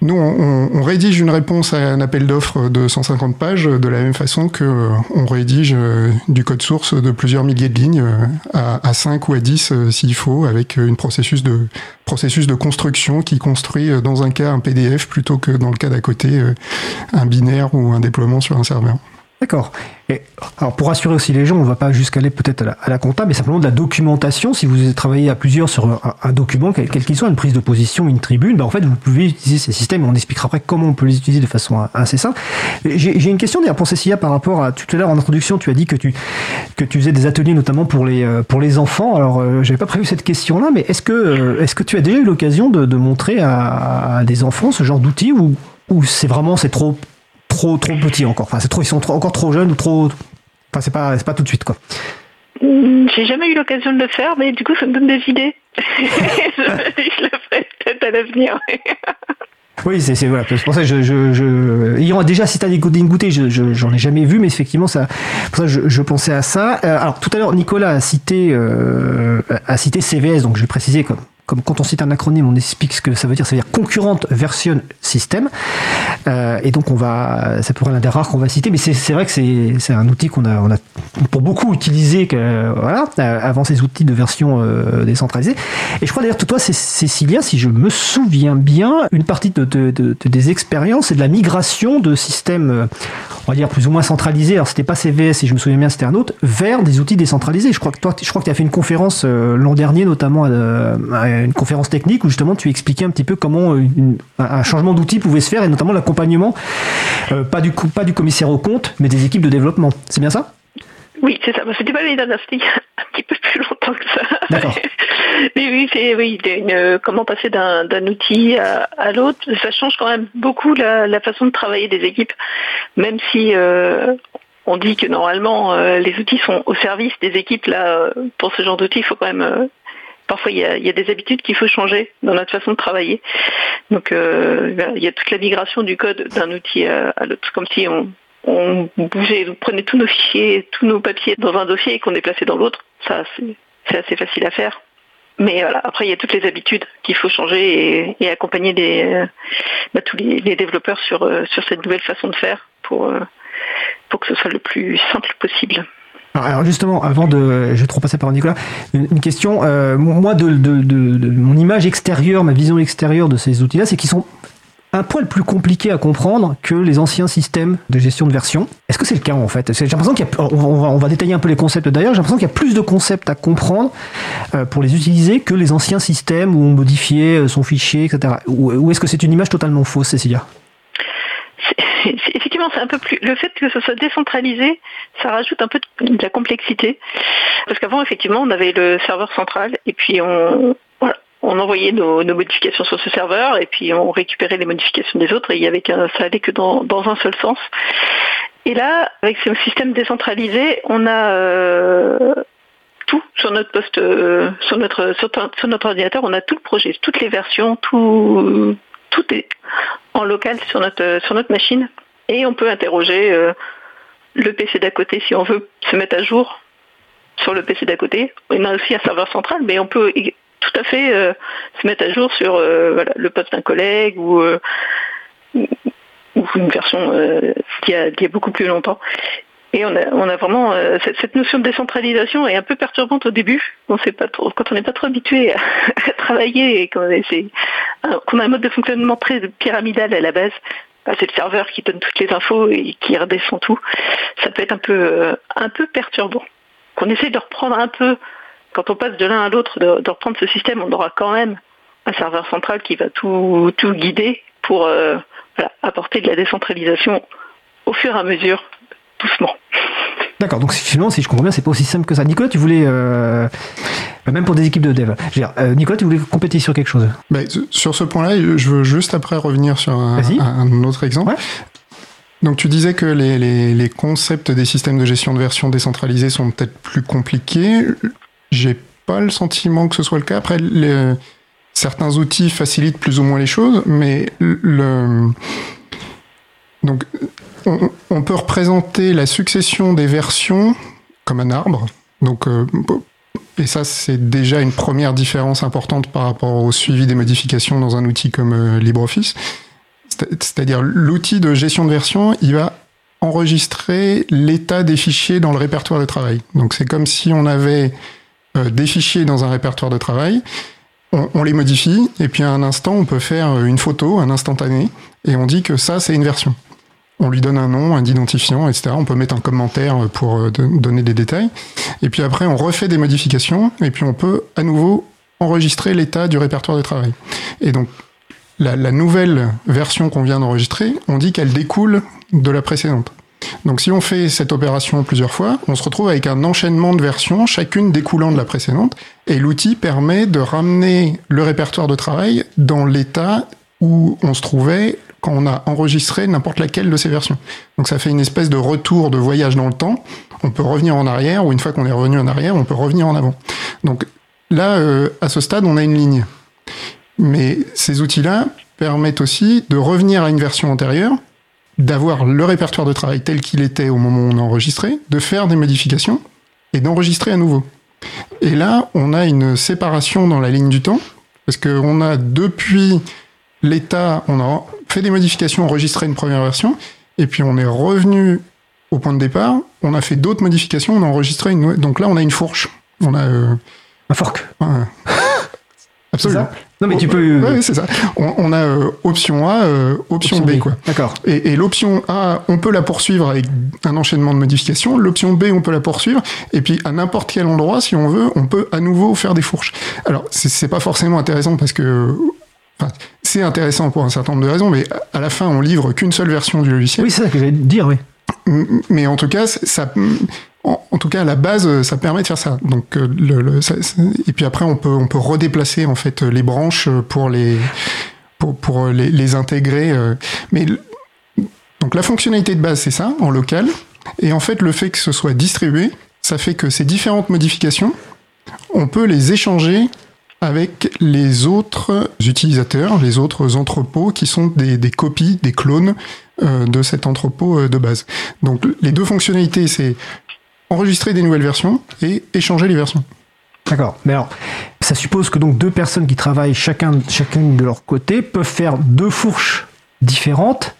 nous, on, rédige une réponse à un appel d'offres de 150 pages de la même façon que euh, on rédige euh, du code source de plusieurs milliers de lignes euh, à, à 5 ou à 10 euh, s'il faut, avec une processus de, processus de construction qui construit dans un cas un PDF plutôt que dans le cas d'à côté un binaire ou un déploiement sur un serveur. D'accord. Et alors pour rassurer aussi les gens, on va pas jusqu'à aller peut-être à la, compta, mais simplement de la documentation. Si vous travaillez à plusieurs sur un, document, quel qu'il soit, une prise de position, une tribune, ben en fait vous pouvez utiliser ces systèmes. On expliquera après comment on peut les utiliser de façon assez simple. J'ai une question d'ailleurs pour Cécilia par rapport à tout à l'heure en introduction, tu as dit que tu que tu faisais des ateliers notamment pour les euh, pour les enfants. Alors euh, j'avais pas prévu cette question-là, mais est-ce que euh, est-ce que tu as déjà eu l'occasion de, de montrer à, à des enfants ce genre d'outils ou ou c'est vraiment c'est trop trop trop petit encore. Enfin, c'est trop, ils sont trop- encore trop jeunes ou trop. Enfin, c'est pas, c'est pas tout de suite quoi. Hmm, J'ai jamais eu l'occasion de le faire, mais du coup, ça me donne des idées. je, je le ferai peut-être à l'avenir. Oui, c'est, c'est voilà. C'est pour ça que je, je, je ayant déjà cité des goûter, goûter, je, je- j'en ai jamais vu, mais effectivement, ça, pour ça, je, je pensais à ça. Euh, alors, tout à l'heure, Nicolas a cité, euh, a cité CVS, donc je vais préciser comme. Comme quand on cite un acronyme, on explique ce que ça veut dire. Ça veut dire Concurrent Version System. Euh, et donc, on va, ça pourrait être l'un des rares qu'on va citer, mais c'est, vrai que c'est, un outil qu'on a, pour beaucoup utilisé euh, avant ces outils de version euh, décentralisée. Et je crois d'ailleurs toi, c'est Cécilia, si je me souviens bien, une partie de, de- de- de- des expériences et de la migration de systèmes, euh, on va dire plus ou moins centralisés. Alors c'était pas CVS, si je me souviens bien, c'était un autre, vers des outils décentralisés. Je crois que toi, je crois que tu as fait une conférence euh, l'an dernier, notamment euh, une conférence technique où justement tu expliquais un petit peu comment une- un changement d'outil pouvait se faire et notamment l'accompagnement, euh, pas du coup, pas du commissaire au compte, mais des équipes de développement. C'est bien ça? Oui, c'est ça. C'était pas l'année dernière, c'était un petit peu plus longtemps que ça. D'accord. Mais oui, c'est oui, une- euh, comment passer d'un d'un outil à, à l'autre. Ça change quand même beaucoup la, la façon de travailler des équipes, même si euh, on dit que normalement euh, les outils sont au service des équipes. Là, euh, pour ce genre d'outils, il faut quand même euh, Parfois, il y, a, des habitudes qu'il faut changer dans notre façon de travailler. Donc, euh, il y a toute la migration du code d'un outil à, l'autre, comme si on, bougeait, on prenait tous nos fichiers, tous nos papiers dans un dossier et qu'on déplaçait dans l'autre. Ça, c'est assez facile à faire. Mais voilà, après, il y a toutes les habitudes qu'il faut changer et, accompagner les, euh, bah, tous les, développeurs sur, euh, sur cette nouvelle façon de faire pour que ce soit le plus simple possible. Alors, justement, avant de, je vais trop passer par Nicolas, une, question. euh, moi, de, mon image extérieure, ma vision extérieure de ces outils-là, c'est qu'ils sont un poil plus compliqués à comprendre que les anciens systèmes de gestion de version. Est-ce que c'est le cas en fait? J'ai l'impression qu'il y a, va, détailler un peu les concepts d'ailleurs. J'ai l'impression qu'il y a plus de concepts à comprendre euh, pour les utiliser que les anciens systèmes où on modifiait euh, son fichier, etc. Ou, ou est-ce que c'est une image totalement fausse, Cécilia? Effectivement, c'est un peu plus. Le fait que ce soit décentralisé, ça rajoute un peu de la complexité. Parce qu'avant, effectivement, on avait le serveur central et puis on, envoyait nos, modifications sur ce serveur et puis on récupérait les modifications des autres et il y avait qu'un, ça allait que dans, un seul sens. Et là, avec ce système décentralisé, on a euh, tout sur notre poste, euh, sur notre sur notre ordinateur, on a tout le projet, toutes les versions, tout tout est en local sur notre sur notre machine et on peut interroger euh, le PC d'à côté si on veut se mettre à jour sur le PC d'à côté. On a aussi un serveur central, mais on peut tout à fait euh, se mettre à jour sur euh, le poste d'un collègue ou euh, une version euh, y a beaucoup plus longtemps. Et on a, vraiment euh, cette, notion de décentralisation est un peu perturbante au début. On sait pas trop, quand on n'est pas trop habitué à, travailler et un- qu'on a un mode de fonctionnement très pyramidal à la base, bah, c'est le serveur qui donne toutes les infos et qui redescend tout. Ça peut être un peu euh, un peu perturbant. Qu'on essaie de reprendre un peu quand on passe de l'un à l'autre, de, reprendre ce système, on aura quand même un serveur central qui va tout, tout guider pour euh, apporter de la décentralisation au fur et à mesure, doucement. D'accord, donc finalement, si je comprends bien, c'est pas aussi simple que ça. Nicolas, tu voulais, euh, même pour des équipes de dev, je veux dire, euh, Nicolas, tu voulais compléter sur quelque chose? Bah, sur ce point-là, je veux juste après revenir sur un, autre exemple. Ouais. Donc tu disais que les, les- les concepts des systèmes de gestion de version décentralisés sont peut-être plus compliqués. J'ai pas le sentiment que ce soit le cas. Après, les- certains outils facilitent plus ou moins les choses, mais le donc on, peut représenter la succession des versions comme un arbre. Donc euh, et ça, c'est déjà une première différence importante par rapport au suivi des modifications dans un outil comme euh, LibreOffice. C'est- C'est-à-dire l'outil de gestion de version, il va enregistrer l'état des fichiers dans le répertoire de travail. Donc c'est comme si on avait euh, des fichiers dans un répertoire de travail, on, les modifie, et puis à un instant, on peut faire une photo, un instantané, et on dit que ça, c'est une version. On lui donne un nom, un identifiant, etc. On peut mettre un commentaire pour euh, don- donner des détails. Et puis après, on refait des modifications, et puis on peut à nouveau enregistrer l'état du répertoire de travail. Et donc, la nouvelle version qu'on vient d'enregistrer, on dit qu'elle découle de la précédente. Donc si on fait cette opération plusieurs fois, on se retrouve avec un enchaînement de versions, chacune découlant de la précédente, et l'outil permet de ramener le répertoire de travail dans l'état où on se trouvait quand on a enregistré n'importe laquelle de ces versions. Donc ça fait une espèce de retour de voyage dans le temps. On peut revenir en arrière, ou une fois qu'on est revenu en arrière, on peut revenir en avant. Donc là, euh, à ce stade, on a une ligne. Mais ces outils-là permettent aussi de revenir à une version antérieure, d'avoir le répertoire de travail tel qu'il était au moment où on a enregistré, de faire des modifications et d'enregistrer à nouveau. Et là, on a une séparation dans la ligne du temps, parce qu'on a depuis l'état, on a fait des modifications, enregistré une première version, et puis on est revenu au point de départ, on a fait d'autres modifications, on a enregistré une nouvelle- Donc là, on a une fourche. On a. euh, Un fork. un- Absolument. Non, mais tu peux. Ouais, c'est ça. On, on a euh, option A, euh, option, B, quoi. D'accord. Et, et l'option A, on peut la poursuivre avec un enchaînement de modifications. L'option B, on peut la poursuivre. Et puis, à n'importe quel endroit, si on veut, on peut à nouveau faire des fourches. Alors, c'est- c'est pas forcément intéressant parce que. Enfin, c'est intéressant pour un certain nombre de raisons, mais à la fin, on livre qu'une seule version du logiciel. Oui, c'est ça que j'allais dire, oui. Mais en tout cas, ça, en, en tout cas, à la base, ça permet de faire ça. Donc, euh, le, le- ça- ça- et puis après, on peut, on peut redéplacer en fait les branches pour les, pour, pour les, les intégrer. euh. Mais donc la fonctionnalité de base, c'est ça, en local. Et en fait, le fait que ce soit distribué, ça fait que ces différentes modifications, on peut les échanger avec les autres utilisateurs, les autres entrepôts qui sont des, des copies, des clones euh, de cet entrepôt euh, de base. Donc les deux fonctionnalités, c'est enregistrer des nouvelles versions et échanger les versions. D'accord. Mais alors, ça suppose que donc deux personnes qui travaillent chacun, chacune de leur côté peuvent faire deux fourches différentes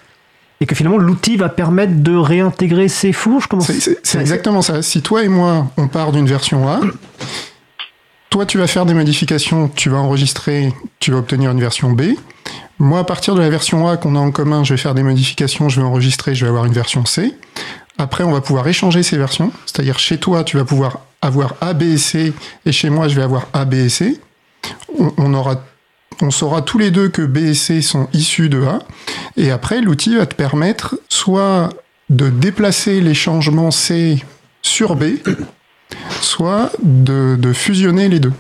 et que finalement l'outil va permettre de réintégrer ces fourches? C'est exactement ça. Si toi et moi, on part d'une version A, toi tu vas faire des modifications, tu vas enregistrer, tu vas obtenir une version B. Moi, à partir de la version A qu'on a en commun, je vais faire des modifications, je vais enregistrer, je vais avoir une version C. Après, on va pouvoir échanger ces versions. C'est-à-dire, chez toi, tu vas pouvoir avoir A, B et C, et chez moi, je vais avoir A, B et C. On, on aura, on saura tous les deux que B et C sont issus de A. Et après, l'outil va te permettre soit de déplacer les changements C sur B, soit de, de fusionner les deux.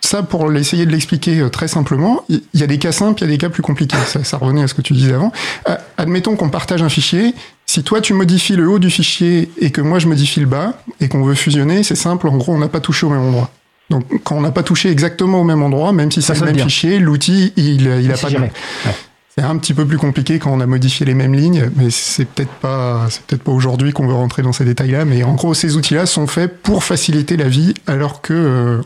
Ça, pour l'essayer de l'expliquer euh, très simplement, il y a des cas simples, il y a des cas plus compliqués. Ça, ça revenait à ce que tu disais avant. Euh, admettons qu'on partage un fichier. Si toi, tu modifies le haut du fichier et que moi, je modifie le bas et qu'on veut fusionner, c'est simple. En gros, on n'a pas touché au même endroit. Donc, quand on n'a pas touché exactement au même endroit, même si c'est le même dire. fichier, l'outil, il, il a C'est pas de. C'est un petit peu plus compliqué quand on a modifié les mêmes lignes, mais c'est peut-être pas, c'est peut-être pas aujourd'hui qu'on veut rentrer dans ces détails-là. Mais en gros, ces outils-là sont faits pour faciliter la vie, alors que euh,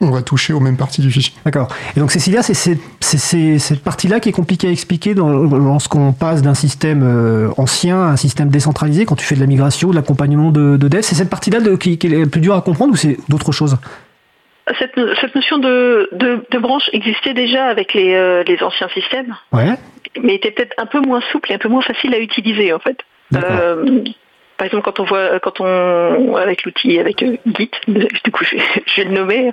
on va toucher aux mêmes parties du fichier. D'accord. Et donc Cécilia, c'est cette partie-là qui est compliquée à expliquer dans, lorsqu'on passe d'un système euh, ancien à un système décentralisé, quand tu fais de la migration, de l'accompagnement de, de dev. C'est cette partie-là qui, qui est plus dur à comprendre ou c'est d'autres choses? Cette, cette notion de, de, de branche existait déjà avec les, euh, les anciens systèmes, Ouais. mais était peut-être un peu moins souple et un peu moins facile à utiliser en fait. Euh, par exemple, quand on voit, quand on, avec l'outil, avec euh, Git, du coup, je, vais- je vais le nommer,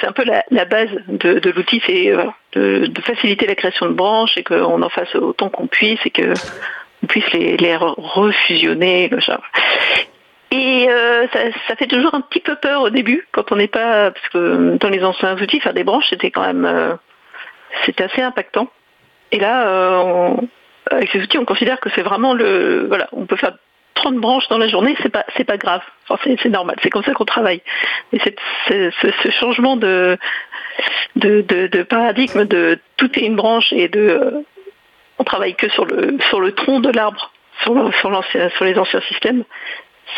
c'est un peu la, la base de, de l'outil, c'est euh, de, de faciliter la création de branches et qu'on en fasse autant qu'on puisse et que on puisse les, les refusionner, le genre. Et euh, ça, fait toujours un petit peu peur au début quand on n'est pas, parce que dans les anciens outils, faire des branches, c'était quand même, euh, c'était assez impactant. Et là, euh, avec ces outils, on considère que c'est vraiment le, voilà, on peut faire 30 branches dans la journée, c'est pas, c'est pas grave. C'est, normal. C'est comme ça qu'on travaille. Et c'est, ce, changement de, de, de, paradigme de tout est une branche et de, on travaille que sur le, sur le tronc de l'arbre, sur, sur les anciens systèmes.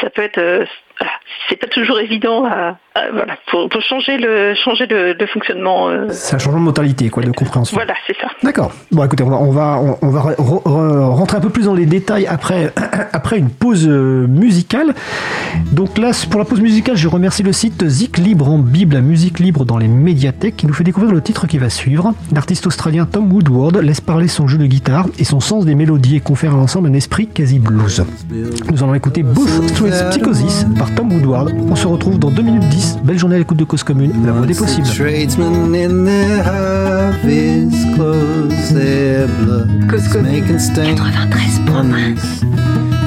Ça peut être, euh, voilà, c'est pas toujours évident à, à- voilà, pour, pour changer le, changer le, le fonctionnement. euh, C'est un changement de modalité, quoi, de compréhension. voilà, c'est ça. D'accord. Bon, écoutez, on va, on va, on- on va re- re- rentrer un peu plus dans les détails après, après une pause euh, musicale. Donc là, pour la pause musicale, je remercie le site Zik Libre en Bible, la musique libre dans les médiathèques, qui nous fait découvrir le titre qui va suivre. L'artiste australien Tom Woodward laisse parler son jeu de guitare et son sens des mélodies et confère à l'ensemble un esprit quasi blues. Nous allons écouter Booth Street Psychosis par Tom Woodward. On se retrouve dans 2 minutes 10. Belle journée à l'écoute de Cause Commune, la voix des possibles. Tradesmen in their harvest clothes, their blood Cause Commune, making stains 93.1. on these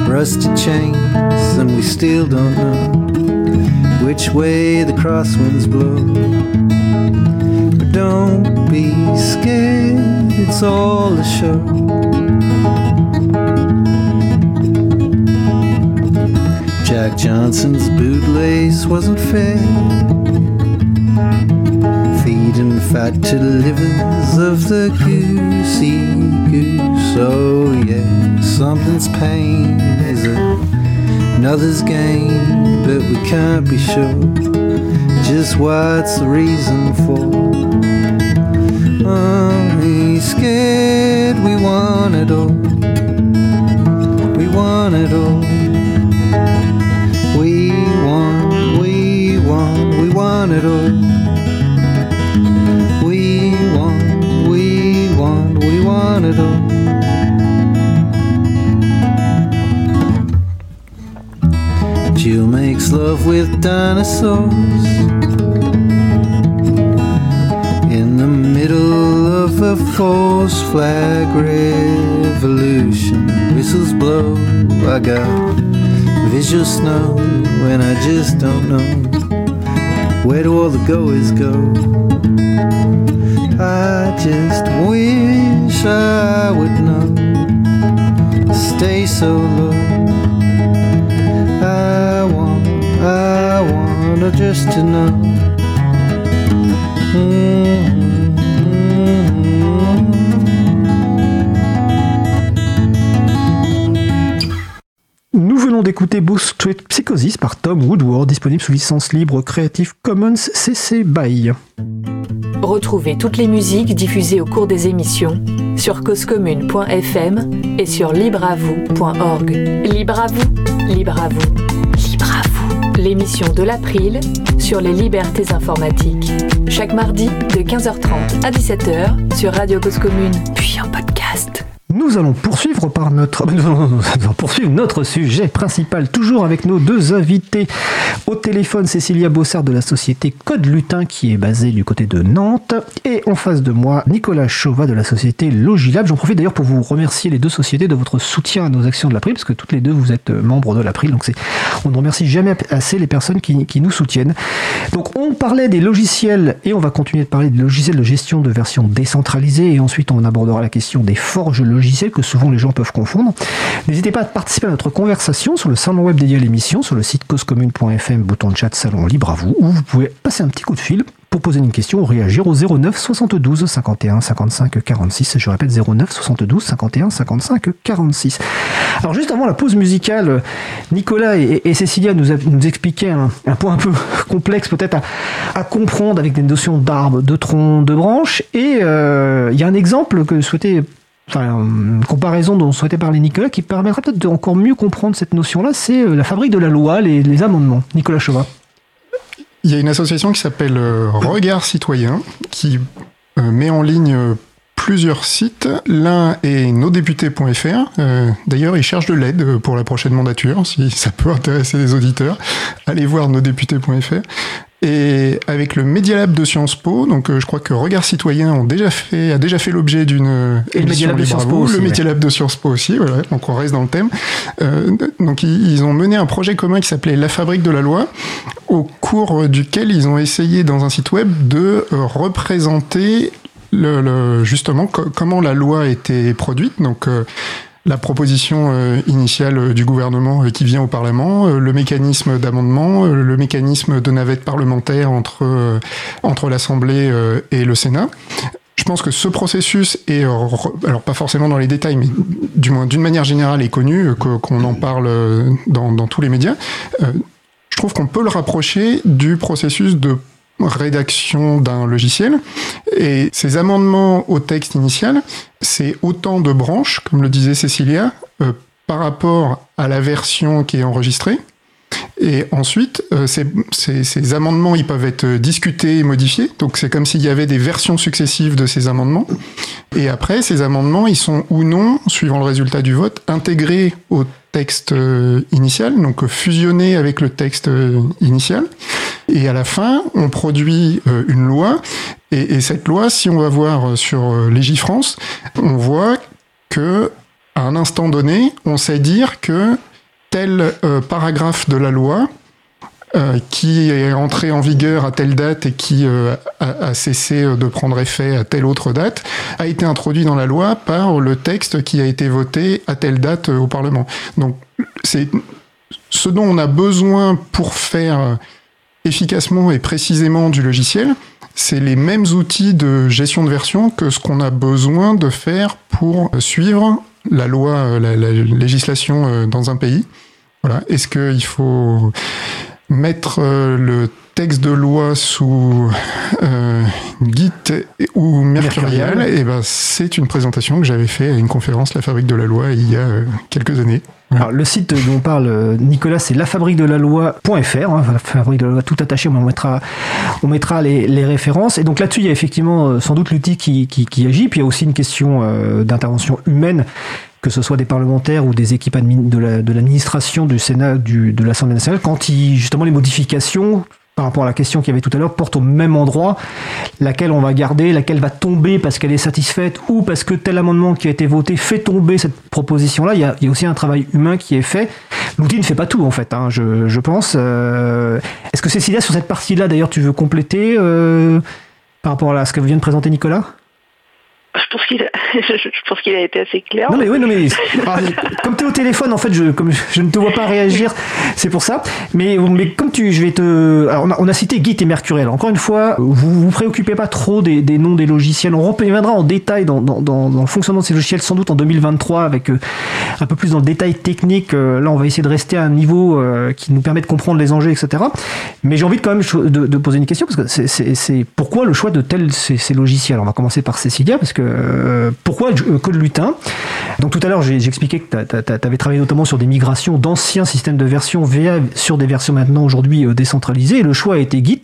rusty chains, and we still don't know which way the crosswinds blow. But don't be scared, it's all a show. Jack Johnson's bootlace wasn't fair. Feeding fat to the livers of the goosey goose. Oh yeah, something's pain is another's gain, but we can't be sure just what's the reason for. Only scared we want it all. We want it all. We want, we want, we want it all. Jill makes love with dinosaurs in the middle of a false flag revolution. Whistles blow, I got visual snow, and I just don't know where do all the goers go. I just wish I would know. Stay so low. I want, I want just to know. Nous Booth Street Psychosis par Tom Woodward, disponible sous licence libre Creative Commons CC BY. Retrouvez toutes les musiques diffusées au cours des émissions sur causecommune.fm et sur libreavoue.org. Libre à vous, libre à vous, libre à vous. L'émission de l'April sur les libertés informatiques. Chaque mardi de 15h30 à 17h sur Radio Cause Commune, puis en podcast. Nous allons poursuivre par notre, poursuivre notre sujet principal, toujours avec nos deux invités. Au téléphone, Cécilia Bossard de la société Code Lutin, qui est basée du côté de Nantes. Et en face de moi, Nicolas Chauvat de la société Logilab. J'en profite d'ailleurs pour vous remercier les deux sociétés de votre soutien à nos actions de l'April, parce que toutes les deux, vous êtes euh, membres de l'April. Donc on ne remercie jamais assez les personnes qui, nous soutiennent. Donc on parlait des logiciels et on va continuer de parler des logiciels de gestion de version décentralisée et ensuite on abordera la question des forges logicielles que souvent les gens peuvent confondre. N'hésitez pas à participer à notre conversation sur le salon web dédié à l'émission, sur le site causecommune.fm, bouton de chat salon libre à vous, où vous pouvez passer un petit coup de fil pour poser une question ou réagir au 09 72 51 55 46. Je répète 09 72 51 55 46. Alors juste avant la pause musicale, Nicolas et, Cécilia nous, expliquaient un, point un peu complexe peut-être à, à comprendre avec des notions d'arbres, de troncs, de branches. Et euh, il y a un exemple que je souhaitais Enfin, une comparaison dont souhaitait parler Nicolas qui permettra peut-être de encore mieux comprendre cette notion-là, c'est euh, la fabrique de la loi, les, amendements. Nicolas Chauvat. Il y a une association qui s'appelle euh, Regard Citoyen qui euh, met en ligne plusieurs sites. L'un est nosdéputés.fr. D'ailleurs, ils cherchent de l'aide pour la prochaine mandature, si ça peut intéresser les auditeurs. Allez voir nosdéputés.fr. Et avec le Media Lab de Sciences Po, donc euh, je crois que Regard Citoyen ont déjà fait, a déjà fait l'objet d'une Et le Media émission Lab de Sciences Po vous. aussi, le. Media Lab de Sciences Po aussi, voilà. Donc on reste dans le thème. Euh, donc ils, ils ont mené un projet commun qui s'appelait La Fabrique de la Loi, au cours duquel ils ont essayé dans un site web de euh, représenter le, le- justement co- comment la loi été produite. Donc euh, la proposition euh, initiale euh, du gouvernement euh, qui vient au Parlement, le mécanisme d'amendement, le mécanisme de navette parlementaire entre, entre l'Assemblée et le Sénat. Je pense que ce processus est, alors pas forcément dans les détails, mais du moins d'une manière générale est connu, qu'on en parle dans, dans tous les médias. Je trouve qu'on peut le rapprocher du processus de rédaction d'un logiciel. Et ces amendements au texte initial, c'est autant de branches, comme le disait Cécilia, euh, par rapport à la version qui est enregistrée. Et ensuite, euh, ces, ces- ces amendements, ils peuvent être discutés et modifiés. Donc c'est comme s'il y avait des versions successives de ces amendements. Et après, ces amendements, ils sont ou non, suivant le résultat du vote, intégrés au texte euh, initial, donc euh, fusionnés avec le texte euh, initial. Et à la fin, on produit une loi. Et, et cette loi, si on va voir sur Légifrance, on voit que à un instant donné, on sait dire que tel paragraphe de la loi euh, qui est entré en vigueur à telle date et qui euh, a, cessé de prendre effet à telle autre date, a été introduit dans la loi par le texte qui a été voté à telle date euh, au Parlement. Donc c'est ce dont on a besoin pour faire euh, efficacement et précisément du logiciel, c'est les mêmes outils de gestion de version que ce qu'on a besoin de faire pour euh, suivre la loi, euh, la, la législation euh, dans un pays. Voilà. Est-ce qu'il faut mettre euh, le texte de loi sous euh, Git ou Mercurial, Mercurial. et ben c'est une présentation que j'avais fait à une conférence La Fabrique de la Loi il y a euh, quelques années. Alors, le site dont parle euh, Nicolas, c'est lafabriquedelaloi.fr, hein, la fabrique de la loi tout attaché, mais on mettra, on mettra les, les références. Et donc là-dessus, il y a effectivement sans doute l'outil qui, qui, qui agit, puis il y a aussi une question euh, d'intervention humaine que ce soit des parlementaires ou des équipes de la- de l'administration du Sénat, du, de l'Assemblée nationale, quand ils, justement les modifications par rapport à la question qu'il y avait tout à l'heure, portent au même endroit, laquelle on va garder, laquelle va tomber parce qu'elle est satisfaite ou parce que tel amendement qui a été voté fait tomber cette proposition-là. Il y a, il y a aussi un travail humain qui est fait. L'outil ne fait pas tout en fait, hein, je, je pense. Euh, Est-ce que Cécilia, sur cette partie-là, d'ailleurs, tu veux compléter euh, par rapport à ce que vient de présenter Nicolas? Je pense qu'il a, je, je pense qu'il a été assez clair. Non mais oui, non mais comme tu es au téléphone, en fait, je, comme je ne te vois pas réagir, c'est pour ça. Mais, mais comme tu, je vais te, alors on a, on a cité Git et Mercurial. Encore une fois, vous vous préoccupez pas trop des, des noms des logiciels. On reviendra en détail dans, dans, dans, dans le fonctionnement de ces logiciels, sans doute en 2023, avec euh, un peu plus dans le détail technique. Euh, là, on va essayer de rester à un niveau euh, qui nous permet de comprendre les enjeux, etc. Mais j'ai envie de quand même de, de poser une question parce que c'est pourquoi le choix de tels ces, ces logiciels? On va commencer par Cécilia parce que euh, pourquoi euh, Code Lutin Donc tout à l'heure expliqué que tu avais travaillé notamment sur des migrations d'anciens systèmes de version VA sur des versions maintenant aujourd'hui euh, décentralisées. Et le choix a été Git.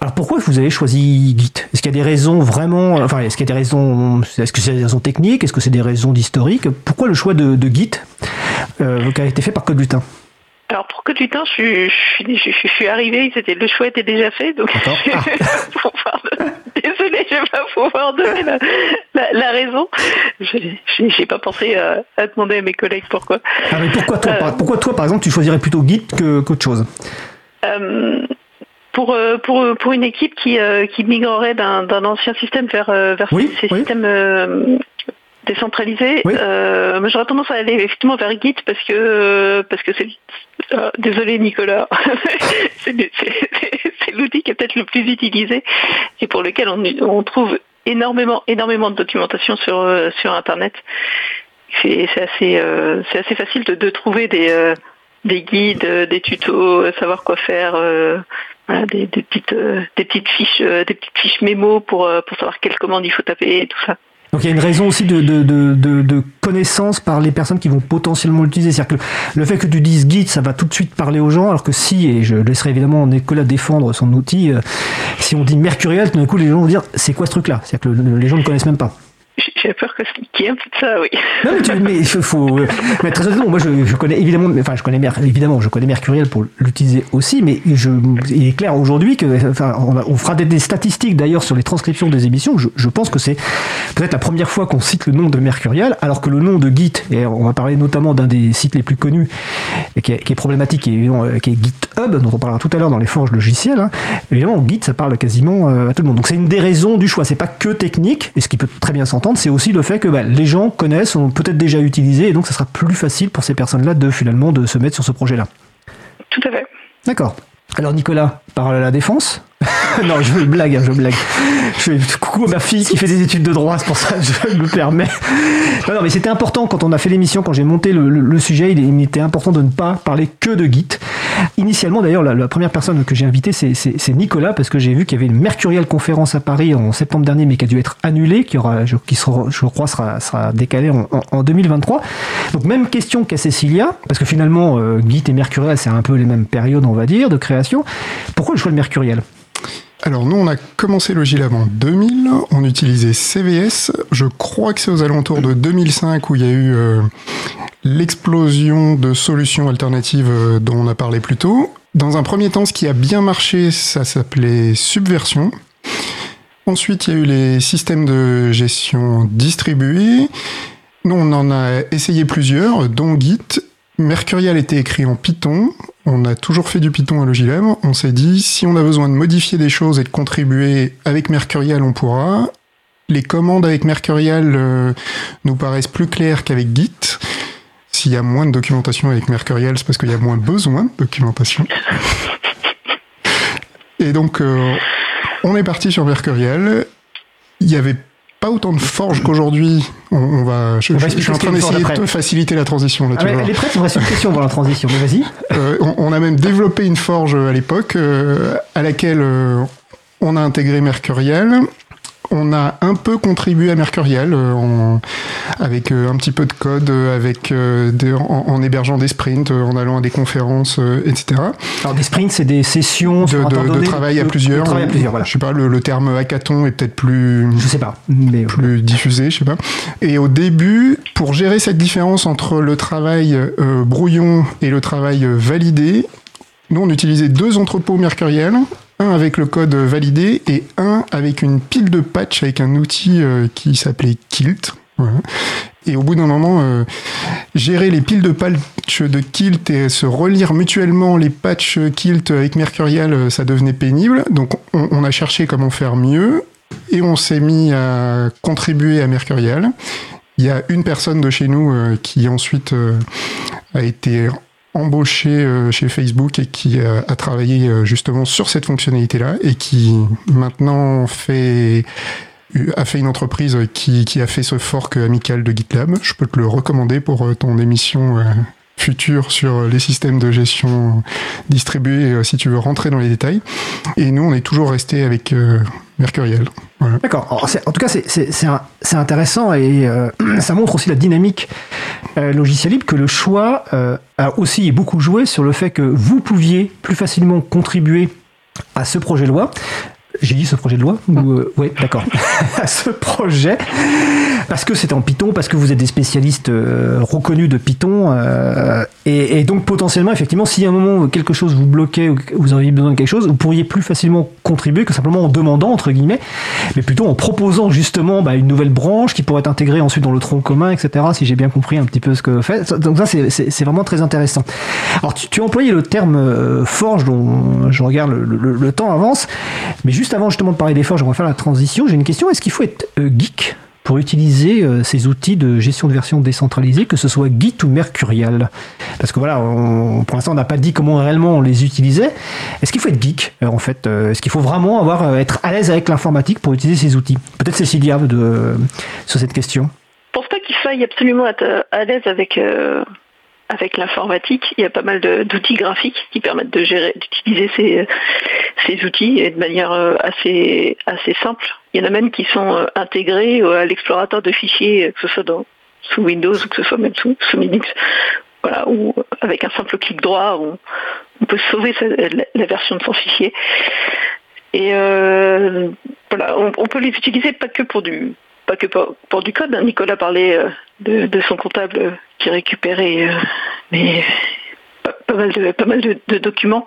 Alors pourquoi vous avez choisi Git? Est-ce qu'il y a des raisons vraiment Enfin, est-ce qu'il y a des raisons Est-ce que c'est des raisons techniques? Est-ce que c'est des raisons d'historique? Pourquoi le choix de, de Git euh, qui a été fait par Code Lutin? Alors pour que du temps, je suis, je suis, je, suis- je suis arrivée, c'était le choix était déjà fait, donc vais pas pouvoir désolée, je vais pas pouvoir donner la, la, la raison. Je j'ai j'ai pas pensé à, à demander à mes collègues pourquoi. Ah, mais pourquoi toi, Euh. par, pourquoi toi, par exemple, tu choisirais plutôt Git que- qu'autre chose? Euh, pour, euh, pour, pour une équipe qui, euh, qui migrerait d'un d'un ancien système vers, euh, vers Oui, ces oui. systèmes euh, décentralisés, Oui. euh, j'aurais tendance à aller effectivement vers Git parce que parce que c'est euh, désolé Nicolas, c'est l'outil qui est peut-être le plus utilisé et pour lequel on, on trouve énormément énormément de documentation sur euh, sur internet. C'est c'est assez euh, c'est assez facile de, de trouver des euh, des guides, euh, des tutos, euh, savoir quoi faire, euh, voilà, des, des petites euh, des petites fiches euh, des petites fiches mémo pour euh, pour savoir quelle commande il faut taper et tout ça. Donc il y a une raison aussi de, de, de, connaissance par les personnes qui vont potentiellement l'utiliser. C'est-à-dire que le, fait que tu dises Git, ça va tout de suite parler aux gens, alors que si, et je laisserai évidemment Nicolas défendre son outil, euh, si on dit Mercurial, tout d'un coup les gens vont dire c'est quoi ce truc-là? C'est-à-dire que le- les gens ne connaissent même pas. J'ai peur que qu'il y ait un peu ça, oui. Non, mais, tu, mais il faut, mais très honnêtement, moi je, connais évidemment, enfin je connais évidemment, je connais Mercurial pour l'utiliser aussi, mais je, il est clair aujourd'hui que, enfin, on, fera des, statistiques d'ailleurs sur les transcriptions des émissions. Je, pense que c'est peut-être la première fois qu'on cite le nom de Mercurial, alors que le nom de Git, et on va parler notamment d'un des sites les plus connus et qui est, problématique, et, euh, qui est GitHub, dont on parlera tout à l'heure dans les forges logicielles. hein. Évidemment, Git, ça parle quasiment euh, à tout le monde. Donc c'est une des raisons du choix. C'est pas que technique, et ce qui peut très bien c'est aussi le fait que bah, les gens connaissent, ont peut-être déjà utilisé, et donc ça sera plus facile pour ces personnes-là de finalement de se mettre sur ce projet-là. Tout à fait. D'accord. Alors Nicolas, parole à la défense Non, je blague, hein, je blague. Je fais coucou à ma fille qui fait des études de droit, c'est pour ça que je me permets. Non, non mais c'était important quand on a fait l'émission, quand j'ai monté le, sujet, il, était important de ne pas parler que de Git. Initialement, d'ailleurs, la, première personne que j'ai invitée, c'est- Nicolas, parce que j'ai vu qu'il y avait une Mercurial conférence à Paris en septembre dernier, mais qui a dû être annulée, qui, aura, qui je crois sera, décalée en 2023. Donc même question qu'à Cécilia, parce que finalement, euh, Git et Mercurial, c'est un peu les mêmes périodes, on va dire, de création. Pourquoi le choix de Mercurial? Alors nous, on a commencé le Gilab en 2000, on utilisait CVS, je crois que c'est aux alentours de 2005 où il y a eu euh, l'explosion de solutions alternatives euh, dont on a parlé plus tôt. Dans un premier temps, ce qui a bien marché, ça s'appelait Subversion. Ensuite, il y a eu les systèmes de gestion distribués. Nous, on en a essayé plusieurs, dont Git. Mercurial était écrit en Python. On a toujours fait du Python à Logilab. On s'est dit, si on a besoin de modifier des choses et de contribuer avec Mercurial, on pourra. Les commandes avec Mercurial euh, nous paraissent plus claires qu'avec Git. S'il y a moins de documentation avec Mercurial, c'est parce qu'il y a moins besoin de documentation. Et donc, euh, on est parti sur Mercurial. Il n'y avait pas autant de forges qu'aujourd'hui. On, on va, je, On va je- je suis en train forge d'essayer de te faciliter la transition là. ah, tu. Elle est prête, il me reste une question dans la transition, mais vas-y. Euh, on, on a même développé une forge à l'époque euh, à laquelle euh, on a intégré Mercurial. On a un peu contribué à Mercurial euh, en- avec euh, un petit peu de code, euh, avec euh, des- en, en hébergeant des sprints, en allant à des conférences, euh, etc. Alors des sprints, c'est des sessions De, travail à plusieurs. de travail à plusieurs, voilà. Je sais pas, le, le terme hackathon est peut-être plus Je sais pas, mais plus diffusé, je sais pas. Et au début, pour gérer cette différence entre le travail euh, brouillon et le travail validé, nous on utilisait deux entrepôts Mercurial, un avec le code validé et un avec une pile de patch avec un outil euh, qui s'appelait Kilt. Voilà. Et au bout d'un moment, euh, gérer les piles de patch de Kilt et se relire mutuellement les patchs Kilt avec Mercurial, euh, ça devenait pénible. Donc on, a cherché comment faire mieux et on s'est mis à contribuer à Mercurial. Il y a une personne de chez nous qui ensuite a été embauchée euh, chez Facebook et qui euh, a travaillé euh, justement sur cette fonctionnalité-là et qui maintenant fait a fait une entreprise qui, qui a fait ce fork amical de GitLab. Je peux te le recommander pour ton émission future sur les systèmes de gestion distribués euh, si tu veux rentrer dans les détails. Et nous, on est toujours resté avec euh, Mercurial. D'accord. En tout cas, c'est- intéressant et euh, ça montre aussi la dynamique euh, logiciel libre que le choix a aussi beaucoup joué sur le fait que vous pouviez plus facilement contribuer à ce projet de loi. J'ai dit ce projet de loi ou ouais, d'accord. à ce projet parce que c'est en Python, parce que vous êtes des spécialistes euh, reconnus de Python euh, et, donc potentiellement effectivement si à un moment quelque chose vous bloquait ou vous aviez besoin de quelque chose, vous pourriez plus facilement contribuer que simplement en demandant entre guillemets, mais plutôt en proposant justement bah, une nouvelle branche qui pourrait être intégrée ensuite dans le tronc commun, etc. Si j'ai bien compris un petit peu ce que faites. Donc ça c'est- vraiment très intéressant. Alors tu, tu as employé le terme euh, forge dont je regarde le, temps avance, mais juste avant justement de parler des forges, on va faire la transition. J'ai une question. Est-ce qu'il faut être geek? Pour utiliser euh, ces outils de gestion de version décentralisée, que ce soit Git ou Mercurial Parce que voilà, pour l'instant, on n'a pas dit comment réellement on les utilisait. Est-ce qu'il faut être geek, euh, en fait Euh, Est-ce qu'il faut vraiment avoir, être à l'aise avec l'informatique pour utiliser ces outils? Peut-être Cécilia de, sur cette question. Je pense pas qu'il faille absolument être à l'aise avec avec l'informatique. Il y a pas mal d'outils graphiques qui permettent d'utiliser ces, outils de manière euh, assez simple. Il y en a même qui sont euh, intégrés euh, à l'explorateur de fichiers, que ce soit sous Windows ou que ce soit même sous, Linux. Voilà, avec un simple clic droit, on, peut sauver sa- la, version de son fichier. Et voilà, on, peut les utiliser pas que pour du code. hein. Nicolas parlait de, son comptable qui récupérait euh, mais pas, mal de pas mal de, documents.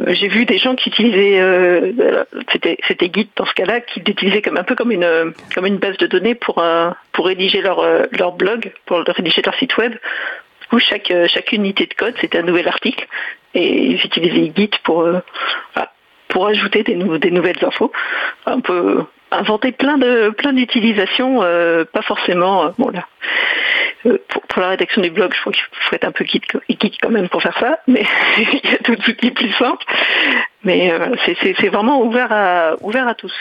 Euh, J'ai vu des gens qui utilisaient euh, euh, c'était Git dans ce cas-là qui l'utilisaient comme un peu comme une euh, comme une base de données pour euh, pour rédiger leur euh, leur blog, pour rédiger leur site web. Du coup, chaque euh, chaque unité de code c'était un nouvel article et ils utilisaient Git pour euh, pour ajouter des, des nouvelles infos. On peut inventer plein plein d'utilisations, euh, pas forcément euh, bon là. Euh, pour, la rédaction du blog, je crois qu'il faut être un peu geek, geek quand même pour faire ça, mais il y a d'autres outils plus simples. Mais euh, c'est- vraiment ouvert à ouvert à tous.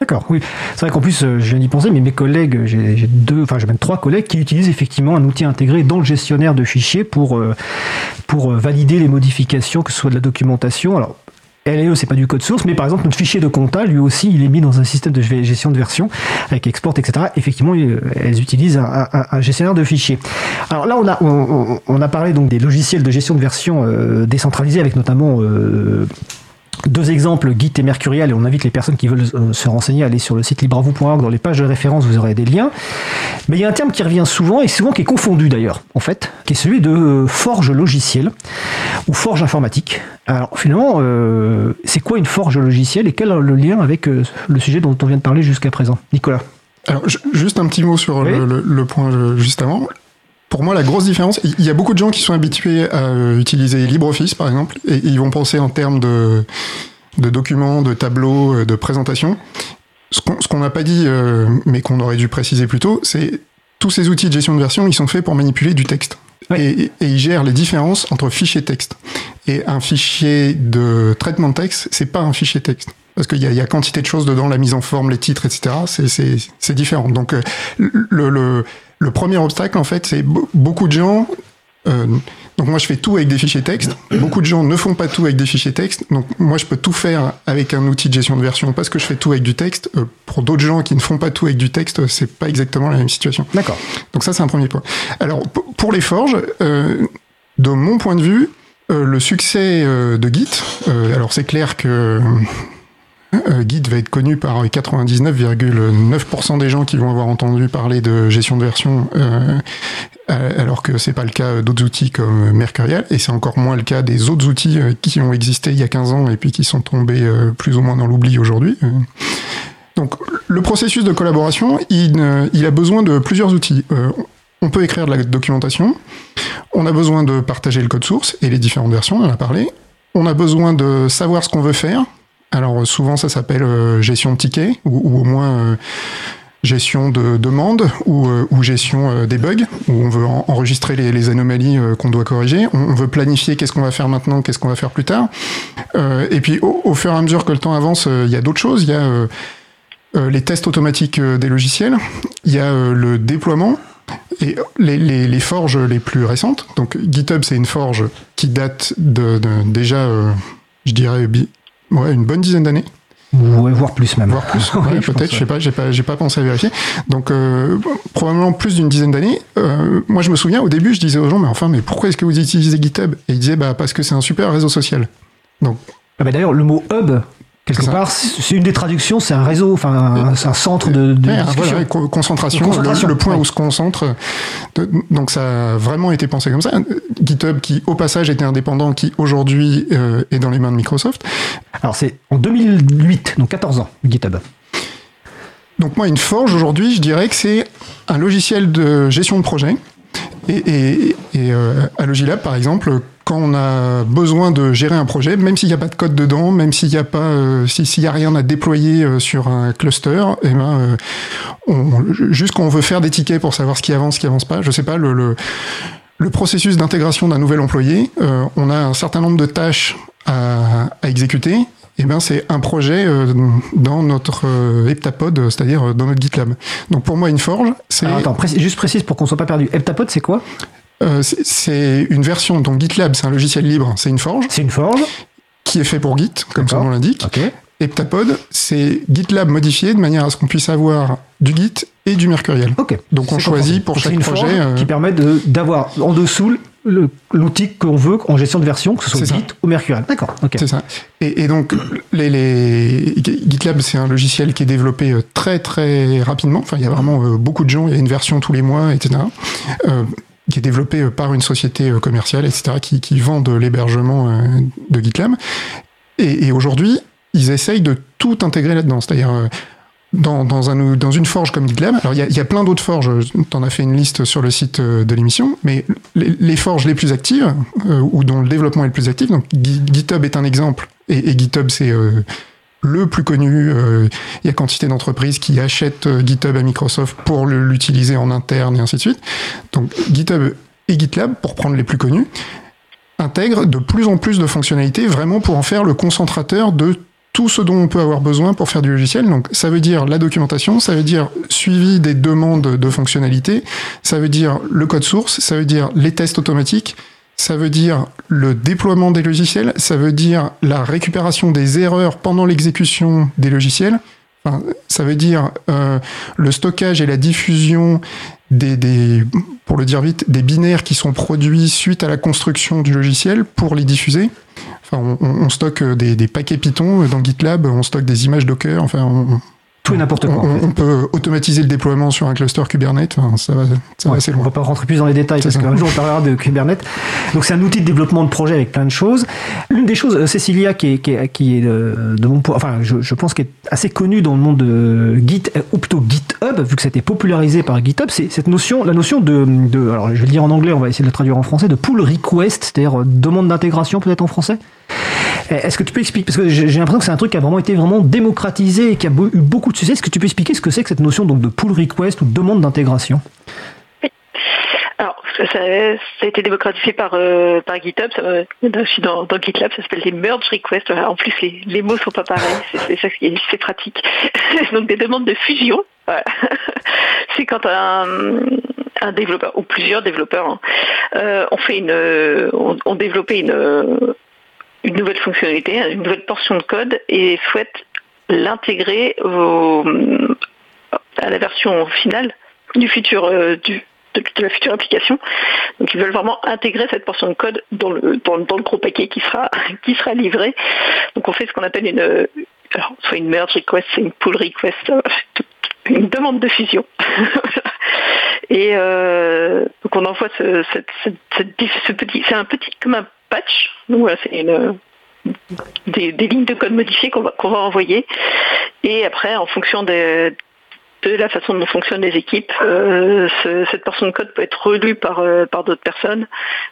D'accord, oui. C'est vrai qu'en plus, euh, je viens d'y penser, mais mes collègues, j'ai deux, enfin j'ai même trois collègues qui utilisent effectivement un outil intégré dans le gestionnaire de fichiers pour, euh, pour valider les modifications, que ce soit de la documentation. Alors, LE, c'est pas du code source, mais par exemple, notre fichier de compta, lui aussi, il est mis dans un système de gestion de version avec export, etc. Effectivement, euh, elles utilisent un, gestionnaire de fichiers. Alors là, on a parlé donc des logiciels de gestion de version euh, décentralisés avec notamment euh, deux exemples, Git et Mercurial, et on invite les personnes qui veulent euh, se renseigner à aller sur le site libravou.org. Dans les pages de référence, vous aurez des liens. Mais il y a un terme qui revient souvent, et souvent qui est confondu d'ailleurs, en fait, qui est celui de euh, forge logiciel ou forge informatique. Alors finalement, euh, c'est quoi une forge logiciel et quel est le lien avec le sujet dont on vient de parler jusqu'à présent? Nicolas Alors, ju- juste un petit mot sur Oui. le, le- le point juste avant. Pour moi, la grosse différence, il y a beaucoup de gens qui sont habitués à utiliser LibreOffice, par exemple, et ils vont penser en termes de, de documents, de tableaux, euh, de présentations. Ce qu'on n'a pas dit, euh, mais qu'on aurait dû préciser plus tôt, c'est tous ces outils de gestion de version, ils sont faits pour manipuler du texte. Oui. Et, et ils gèrent les différences entre fichier texte. Et un fichier de traitement de texte, c'est pas un fichier texte. Parce qu'il y y a quantité de choses dedans, la mise en forme, les titres, etc. C'est différent. Donc, euh, le, le, le premier obstacle, en fait, c'est be- beaucoup de gens Euh, donc moi je fais tout avec des fichiers texte. Beaucoup de gens ne font pas tout avec des fichiers texte. Donc moi je peux tout faire avec un outil de gestion de version parce que je fais tout avec du texte. Euh, pour d'autres gens qui ne font pas tout avec du texte, c'est pas exactement la même situation. D'accord. Donc ça c'est un premier point. Alors pour les forges, euh, de mon point de vue, euh, le succès euh, de Git, euh, alors c'est clair que Git va être connu par 99,9% des gens qui vont avoir entendu parler de gestion de version, euh, euh, alors que c'est pas le cas d'autres outils comme Mercurial, et c'est encore moins le cas des autres outils euh, qui ont existé il y a 15 ans et puis qui sont tombés euh, plus ou moins dans l'oubli aujourd'hui. Euh, Donc le processus de collaboration, il, a besoin de plusieurs outils. Euh, on peut écrire de la documentation, on a besoin de partager le code source et les différentes versions, on en a parlé. On a besoin de savoir ce qu'on veut faire. Alors euh, souvent ça s'appelle euh, gestion de tickets ou, au moins euh, gestion de demandes ou, gestion des bugs où on veut en- enregistrer les, anomalies qu'on doit corriger. On, veut planifier qu'est-ce qu'on va faire maintenant, qu'est-ce qu'on va faire plus tard. Et puis au, fur et à mesure que le temps avance, il y a d'autres choses. Il y a les tests automatiques des logiciels, il y a le déploiement et les, forges les plus récentes. Donc GitHub, c'est une forge qui date de, déjà, je dirais, ouais, une bonne dizaine d'années, Ouais, voire plus même. voire plus. Ouais, Peut-être, je sais pas, j'ai pas, j'ai pas pensé à vérifier. Donc euh, probablement plus d'une dizaine d'années. Euh, moi, je me souviens au début, je disais aux gens, mais enfin, mais pourquoi est-ce que vous utilisez GitHub? Et ils disaient, bah parce que c'est un super réseau social. Ah bah D'ailleurs, le mot hub, quelque ça. part, c'est une des traductions, c'est un réseau, enfin, c'est un centre de, de Ouais, voilà, co- concentration, De concentration, le, le point ouais. où se concentre. De- donc ça a vraiment été pensé comme ça. GitHub, qui au passage était indépendant, qui aujourd'hui euh, est dans les mains de Microsoft. Alors, c'est en 2008, donc 14 ans, GitHub. Donc moi, une forge aujourd'hui, je dirais que c'est un logiciel de gestion de projet. Et, et, et euh, à Logilab, par exemple, quand on a besoin de gérer un projet, même s'il n'y a pas de code dedans, même s'il n'y a pas, euh, si- s'il y a rien à déployer euh, sur un cluster, et ben, euh, juste quand on veut faire des tickets pour savoir ce qui avance, ce qui avance pas, je sais pas, le, processus d'intégration d'un nouvel employé, on a un certain nombre de tâches à, exécuter. Et ben c'est un projet dans notre heptapod, c'est-à-dire dans notre GitLab. Donc pour moi, une forge, c'est attends, juste précise pour qu'on soit pas perdu. Heptapod, c'est quoi? Euh, c'est- une version. Donc GitLab, c'est un logiciel libre, c'est une forge C'est une forge. qui est fait pour Git, comme son nom l'indique. Ok. Heptapod, c'est GitLab modifié de manière à ce qu'on puisse avoir du Git et du Mercurial. Ok. Donc on choisit pour Donc, chaque une projet. forge euh, qui permet de- d'avoir en dessous l'outil qu'on veut en gestion de version, que ce soit ça. Git ou Mercurial. D'accord. Ok. C'est ça. Et, et donc, les, les- GitLab, c'est un logiciel qui est développé euh, très très rapidement. Enfin, il y a vraiment euh, beaucoup de gens. Il y a une version tous les mois, etc. Euh, qui est développé euh, par une société euh, commerciale, etc. Qui, qui vend de l'hébergement euh, de GitLab. Et, et aujourd'hui, ils essayent de tout intégrer là-dedans. C'est-à-dire euh, dans, dans, un, dans une forge comme GitLab. Alors, il y a, y a plein d'autres forges. Tu en as fait une liste sur le site euh, de l'émission. Mais les, les forges les plus actives, euh, ou dont le développement est le plus actif, donc Gi- GitHub est un exemple. Et, et GitHub, c'est euh, le plus connu. euh, Il y a quantité d'entreprises qui achètent euh, GitHub à Microsoft pour l'utiliser en interne et ainsi de suite. Donc, GitHub et GitLab, pour prendre les plus connus, intègrent de plus en plus de fonctionnalités vraiment pour en faire le concentrateur de tout ce dont on peut avoir besoin pour faire du logiciel. Donc, ça veut dire la documentation, ça veut dire suivi des demandes de fonctionnalités, ça veut dire le code source, ça veut dire les tests automatiques, ça veut dire le déploiement des logiciels, ça veut dire la récupération des erreurs pendant l'exécution des logiciels. Ça veut dire euh, le stockage et la diffusion des, des, pour le dire vite, des binaires qui sont produits suite à la construction du logiciel pour les diffuser. Enfin, on, on- on stocke des, des paquets Python dans GitLab, on stocke des images Docker. Enfin, on, Tout et n'importe on, quoi. en on- fait. on peut automatiser le déploiement sur un cluster Kubernetes. Enfin, ça va, ça va assez on loin. va pas rentrer plus dans les détails parce qu'un jour on parlera de Kubernetes. Donc c'est un outil de développement de projet avec plein de choses. L'une des choses, euh, Cécilia, qui est, qui est, qui est euh, de mon point, enfin je, je pense qu'elle est assez connue dans le monde de Git euh, ou plutôt GitHub, vu que ça a été popularisé par GitHub, c'est cette notion, la notion de, de, alors je vais le dire en anglais, on va essayer de le traduire en français, de pull request, c'est-à-dire euh, demande d'intégration peut-être en français. Euh, Est-ce que tu peux expliquer, parce que j'ai l'impression que c'est un truc qui a vraiment été vraiment démocratisé et qui a eu beaucoup de succès. Est-ce que tu peux expliquer ce que c'est que cette notion donc de pull request ou de demande d'intégration? Alors, ça, a été démocratisé par, euh, par GitHub. Ça, euh, je suis dans, dans GitLab, ça s'appelle des merge requests. En plus, les, les mots sont pas pareils. C'est ça qui est, pratique. Donc, des demandes de fusion. C'est quand un, un développeur ou plusieurs développeurs hein, euh, ont fait une, ont, développé une nouvelle fonctionnalité, une nouvelle portion de code et souhaitent l'intégrer à la version finale du futur euh, du, de, la future application. Donc ils veulent vraiment intégrer cette portion de code dans le dans, le gros paquet qui sera qui sera livré. Donc on fait ce qu'on appelle une euh, alors, soit une merge request, c'est une pull request, euh, une demande de fusion. Et euh, donc on envoie ce, ce petit, c'est un petit comme un patch. Donc voilà, c'est une des, lignes de code modifiées qu'on va, va envoyer. Et après, en fonction des- de la façon dont fonctionnent les équipes, euh, ce- cette portion de code peut être relue par, euh, par d'autres personnes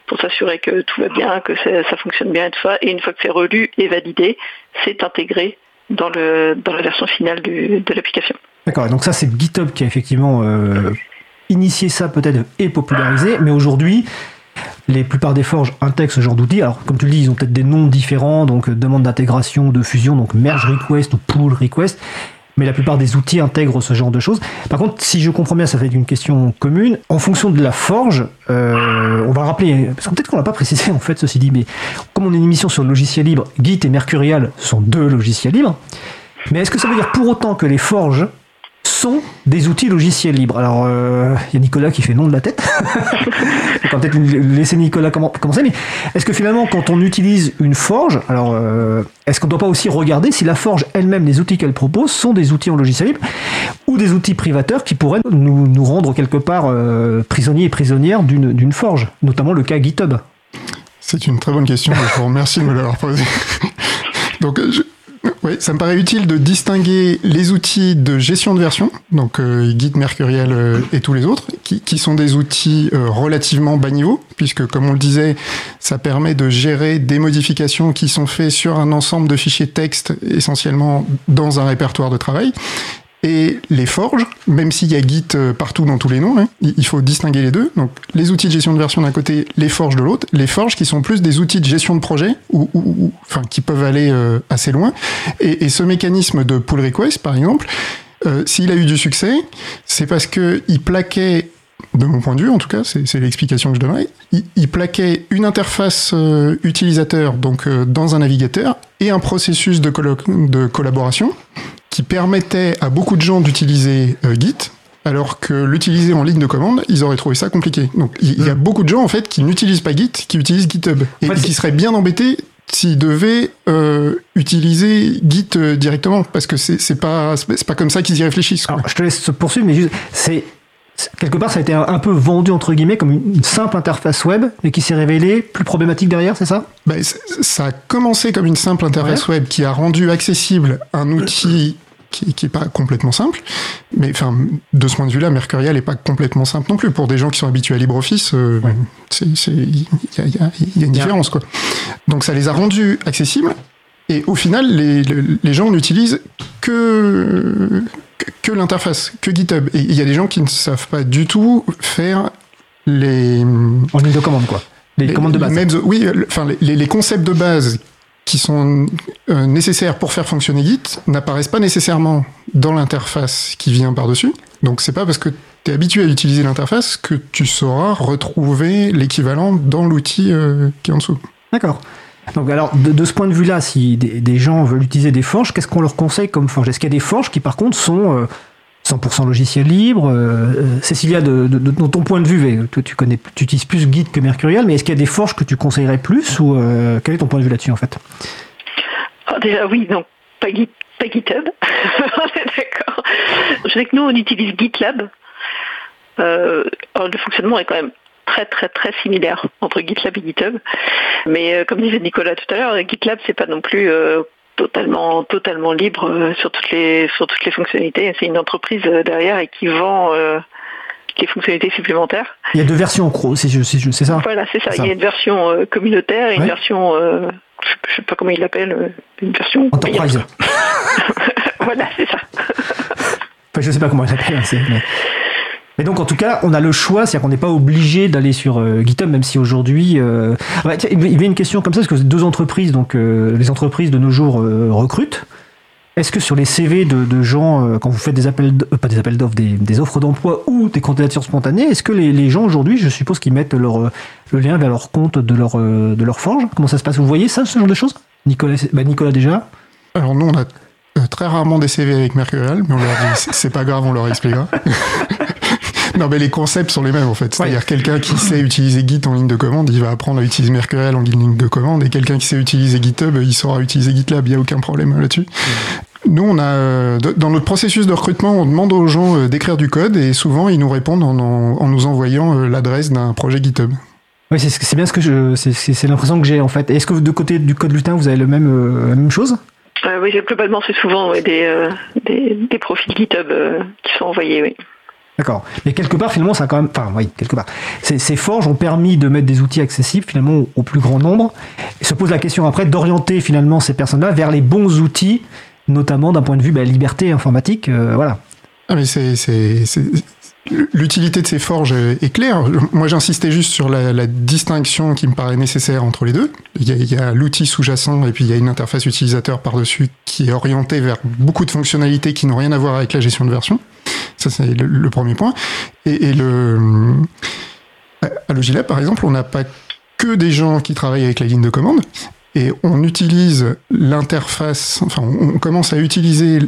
pour s'assurer que tout va bien, que ça, fonctionne bien et tout ça. Et une fois que c'est relu et validé, c'est intégré dans, le, dans la version finale de l'application. D'accord, donc ça c'est GitHub qui a effectivement euh, initié ça peut-être et popularisé, mais aujourd'hui, les plupart des forges intègrent ce genre d'outils. Alors, comme tu le dis, ils ont peut-être des noms différents, donc euh, demande d'intégration, de fusion, donc merge request ou pull request. Mais la plupart des outils intègrent ce genre de choses. Par contre, si je comprends bien, ça fait une question commune. En fonction de la forge, euh, on va rappeler, parce que peut-être qu'on l'a pas précisé en fait, ceci dit, mais comme on est une émission sur le logiciel libre, Git et Mercurial sont deux logiciels libres. Mais est-ce que ça veut dire pour autant que les forges sont des outils logiciels libres Alors, euh, il y a Nicolas qui fait non de la tête. on va peut-être laisser Nicolas commen- commencer, mais est-ce que finalement, quand on utilise une forge, alors euh, est-ce qu'on ne doit pas aussi regarder si la forge elle-même, les outils qu'elle propose, sont des outils en logiciel libre ou des outils privateurs qui pourraient nous, nous rendre quelque part euh, prisonniers et prisonnières d'une d'une forge, notamment le cas GitHub? C'est une très bonne question je vous remercie de me l'avoir posée. Donc, je- ouais, ça me paraît utile de distinguer les outils de gestion de version, donc euh, Git, Mercurial euh, et tous les autres, qui, qui sont des outils euh, relativement bas niveau, puisque comme on le disait, ça permet de gérer des modifications qui sont faites sur un ensemble de fichiers texte, essentiellement dans un répertoire de travail. Et les forges, même s'il y a Git euh, partout dans tous les noms, hein, il faut distinguer les deux. Donc les outils de gestion de version d'un côté, les forges de l'autre. Les forges qui sont plus des outils de gestion de projet, ou, enfin qui peuvent aller euh, assez loin. Et, ce mécanisme de pull request, par exemple, euh, s'il a eu du succès, c'est parce que il plaquait de mon point de vue, en tout cas, c'est l'explication que je donnerais. Il, plaquait une interface utilisateur, donc dans un navigateur, et un processus de collaboration qui permettait à beaucoup de gens d'utiliser euh, Git, alors que l'utiliser en ligne de commande, ils auraient trouvé ça compliqué. Donc il y a beaucoup de gens en fait qui n'utilisent pas Git, qui utilisent GitHub, et, qui seraient bien embêtés s'ils devaient euh, utiliser Git euh, directement, parce que c'est c'est pas c'est pas comme ça qu'ils y réfléchissent. quoi. Alors, je te laisse poursuivre, mais juste, c'est quelque part, ça a été un, peu vendu entre guillemets comme une, simple interface web, mais qui s'est révélée plus problématique derrière, c'est ça? Ben, ça a commencé comme une simple interface web qui a rendu accessible un outil qui, qui est pas complètement simple, mais enfin de ce point de vue-là, Mercurial est pas complètement simple non plus pour des gens qui sont habitués à LibreOffice. euh, Ouais. c'est- Il y, a, y y une différence quoi. Donc ça les a rendus accessibles et au final, les, gens n'utilisent que que, que l'interface, que GitHub. Et il y a des gens qui ne savent pas du tout faire les En ligne de commande, quoi. Les, commandes de base. mêmes- oui, enfin les concepts de base qui sont euh, nécessaires pour faire fonctionner Git n'apparaissent pas nécessairement dans l'interface qui vient par-dessus. Donc c'est pas parce que tu es habitué à utiliser l'interface que tu sauras retrouver l'équivalent dans l'outil euh, qui est en dessous. D'accord. Donc alors, de, ce point de vue-là, si des, des gens veulent utiliser des forges, qu'est-ce qu'on leur conseille comme forge? Est-ce qu'il y a des forges qui, par contre, sont euh, 100% logiciel libre euh, euh, Cécilia, de, ton point de vue, toi, tu utilises plus Git que Mercurial, mais est-ce qu'il y a des forges que tu conseillerais plus ou euh, quel est ton point de vue là-dessus en fait? Ah, déjà, oui, donc pas, Git, pas GitHub. D'accord. Je sais que nous, on utilise GitLab. Euh, le fonctionnement est quand même très, très, très similaire entre GitLab et GitHub. Mais euh, comme disait Nicolas tout à l'heure, GitLab, c'est pas non plus euh, totalement, totalement libre euh, sur, toutes les, sur toutes les fonctionnalités. C'est une entreprise euh, derrière et qui vend euh, les fonctionnalités supplémentaires. Il y a deux versions en gros, c'est ça? Voilà, c'est ça. Il y a une version euh, communautaire et une version, euh, je je sais pas comment il l'appelle, une version Enterprise. voilà, c'est ça. Enfin, je sais pas comment elle s'appelle. hein, Mais... mais donc, en tout cas, on a le choix, c'est-à-dire qu'on n'est pas obligé d'aller sur euh, GitHub, même si aujourd'hui. euh, il y avait une question comme ça, parce que deux entreprises, donc euh, les entreprises de nos jours recrutent. Est-ce que sur les CV de, de gens, quand vous faites des appels, pas des appels d'offres, des, des offres d'emploi ou des candidatures spontanées, est-ce que les, les gens aujourd'hui, je suppose qu'ils mettent leur, le lien vers leur compte de leur, de leur forge? Comment ça se passe? Vous voyez ça, ce genre de choses? Nicolas, bah, Nicolas déjà Alors nous, on a très rarement des CV avec Mercurial, mais on leur dit c'est pas grave, on leur expliquera. non, mais les concepts sont les mêmes en fait. C'est-à-dire quelqu'un qui sait utiliser Git en ligne de commande, il va apprendre à utiliser Mercurial en ligne de commande, et quelqu'un qui sait utiliser GitHub, il saura utiliser GitLab. Il n'y a aucun problème là-dessus. Nous, on a euh, dans notre processus de recrutement, on demande aux gens euh, d'écrire du code, et souvent ils nous répondent en, en- en nous envoyant euh, l'adresse d'un projet GitHub. Oui, c'est c'est bien ce que je, c'est- l'impression que j'ai en fait. Est-ce que de côté du code lutin, vous avez le même, euh, la même chose? Euh, oui, globalement, c'est souvent ouais, des, euh, des, des profils GitHub euh, qui sont envoyés, oui. D'accord. Mais quelque part, finalement, ça a quand même. Enfin, oui, quelque part. Ces, forges ont permis de mettre des outils accessibles, finalement, au, plus grand nombre. Et se pose la question après d'orienter, finalement, ces personnes-là vers les bons outils, notamment d'un point de vue bah, liberté informatique. euh, voilà. Ah mais c'est l'utilité de ces forges est claire. Moi j'insistais juste sur la, la distinction qui me paraît nécessaire entre les deux. Il y a l'outil sous-jacent et puis il y a une interface utilisateur par-dessus qui est orientée vers beaucoup de fonctionnalités qui n'ont rien à voir avec la gestion de version. Ça c'est le, premier point. Et, le à Logilab par exemple, on n'a pas que des gens qui travaillent avec la ligne de commande. Et on utilise l'interface, enfin, on commence à utiliser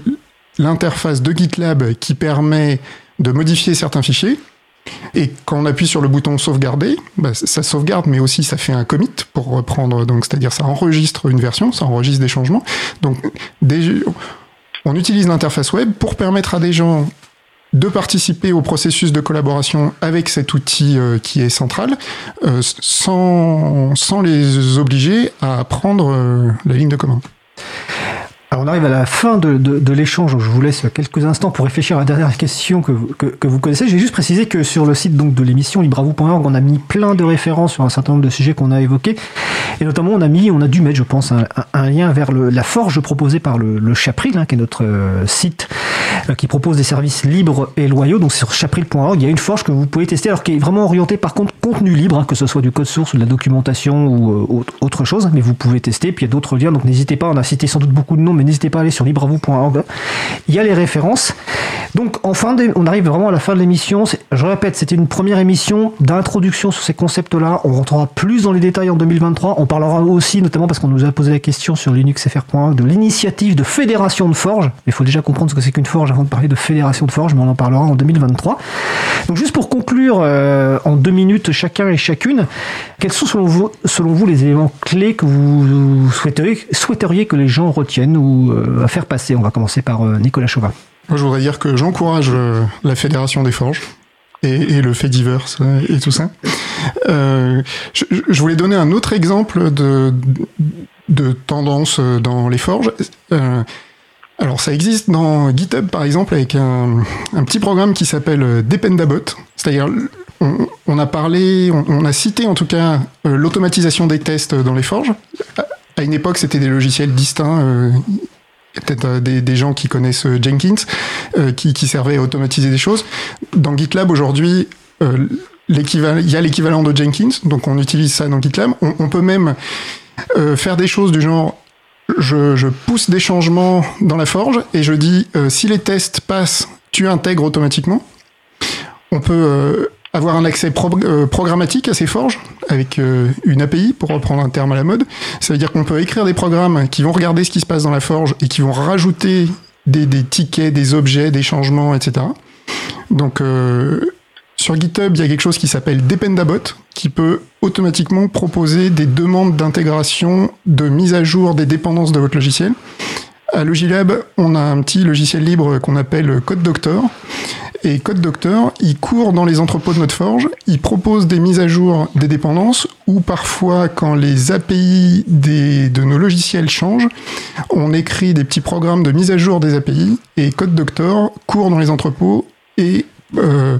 l'interface de GitLab qui permet de modifier certains fichiers. Et quand on appuie sur le bouton sauvegarder, bah, ça sauvegarde, mais aussi ça fait un commit pour reprendre. Donc, c'est-à-dire ça enregistre une version, ça enregistre des changements. Donc, on utilise l'interface web pour permettre à des gens de participer au processus de collaboration avec cet outil euh, qui est central, euh, sans, sans les obliger à apprendre euh, la ligne de commande. On arrive à la fin de, de, l'échange. Je vous laisse quelques instants pour réfléchir à la dernière question que, vous- que, que vous connaissez. J'ai juste précisé que sur le site donc, de l'émission libravou.org, on a mis plein de références sur un certain nombre de sujets qu'on a évoqués. Et notamment, on a mis, on a dû mettre, je pense, un, lien vers la forge proposée par le, Chapril, hein, qui est notre euh, site euh, qui propose des services libres et loyaux. Donc, sur chapril.org, il y a une forge que vous pouvez tester, alors qui est vraiment orientée par contre contenu libre, hein, que ce soit du code source ou de la documentation ou euh, autre chose. Mais vous pouvez tester. Puis il y a d'autres liens. Donc, n'hésitez pas. On a cité sans doute beaucoup de noms, mais n'hésitez pas à aller sur libravou.org. Il y a les références. Donc, en fin de- on arrive vraiment à la fin de l'émission. Je répète, c'était une première émission d'introduction sur ces concepts-là. On rentrera plus dans les détails en 2023. On parlera aussi, notamment parce qu'on nous a posé la question sur linuxfr.org, de l'initiative de fédération de forge. Il faut déjà comprendre ce que c'est qu'une forge avant de parler de fédération de forge, mais on en parlera en 2023. Donc, juste pour conclure euh, en deux minutes chacun et chacune, quels sont selon vous, selon vous les éléments clés que vous souhaiteriez, souhaiteriez que les gens retiennent euh, à faire passer On va commencer par euh, Nicolas Chauvin. Moi, je voudrais dire que j'encourage euh, la Fédération des Forges et, le fait divers et tout ça. Je, voulais donner un autre exemple de, de tendance dans les forges. Alors, ça existe dans GitHub, par exemple, avec un, un petit programme qui s'appelle Dependabot. C'est-à-dire, on, a parlé, on, a cité en tout cas l'automatisation des tests dans les forges. À- une époque, c'était des logiciels distincts. euh, peut-être euh, des, gens qui connaissent euh, Jenkins, qui, servaient à automatiser des choses. Dans GitLab, aujourd'hui, il y a l'équivalent de Jenkins, donc on utilise ça dans GitLab. On, peut même faire des choses du genre, je, je pousse des changements dans la forge et je dis, si les tests passent, tu intègres automatiquement. On peut avoir un accès euh, programmatique à ces forges avec euh, une API, pour reprendre un terme à la mode. Ça veut dire qu'on peut écrire des programmes qui vont regarder ce qui se passe dans la forge et qui vont rajouter des, des tickets, des objets, des changements, etc. Donc euh, sur GitHub, il y a quelque chose qui s'appelle Dependabot, qui peut automatiquement proposer des demandes d'intégration, de mise à jour des dépendances de votre logiciel. À Logilab, on a un petit logiciel libre qu'on appelle Code Doctor. Et Code Doctor, il court dans les entrepôts de notre forge, il propose des mises à jour des dépendances, ou parfois, quand les API des, de nos logiciels changent, on écrit des petits programmes de mise à jour des API, et Code Doctor court dans les entrepôts et euh,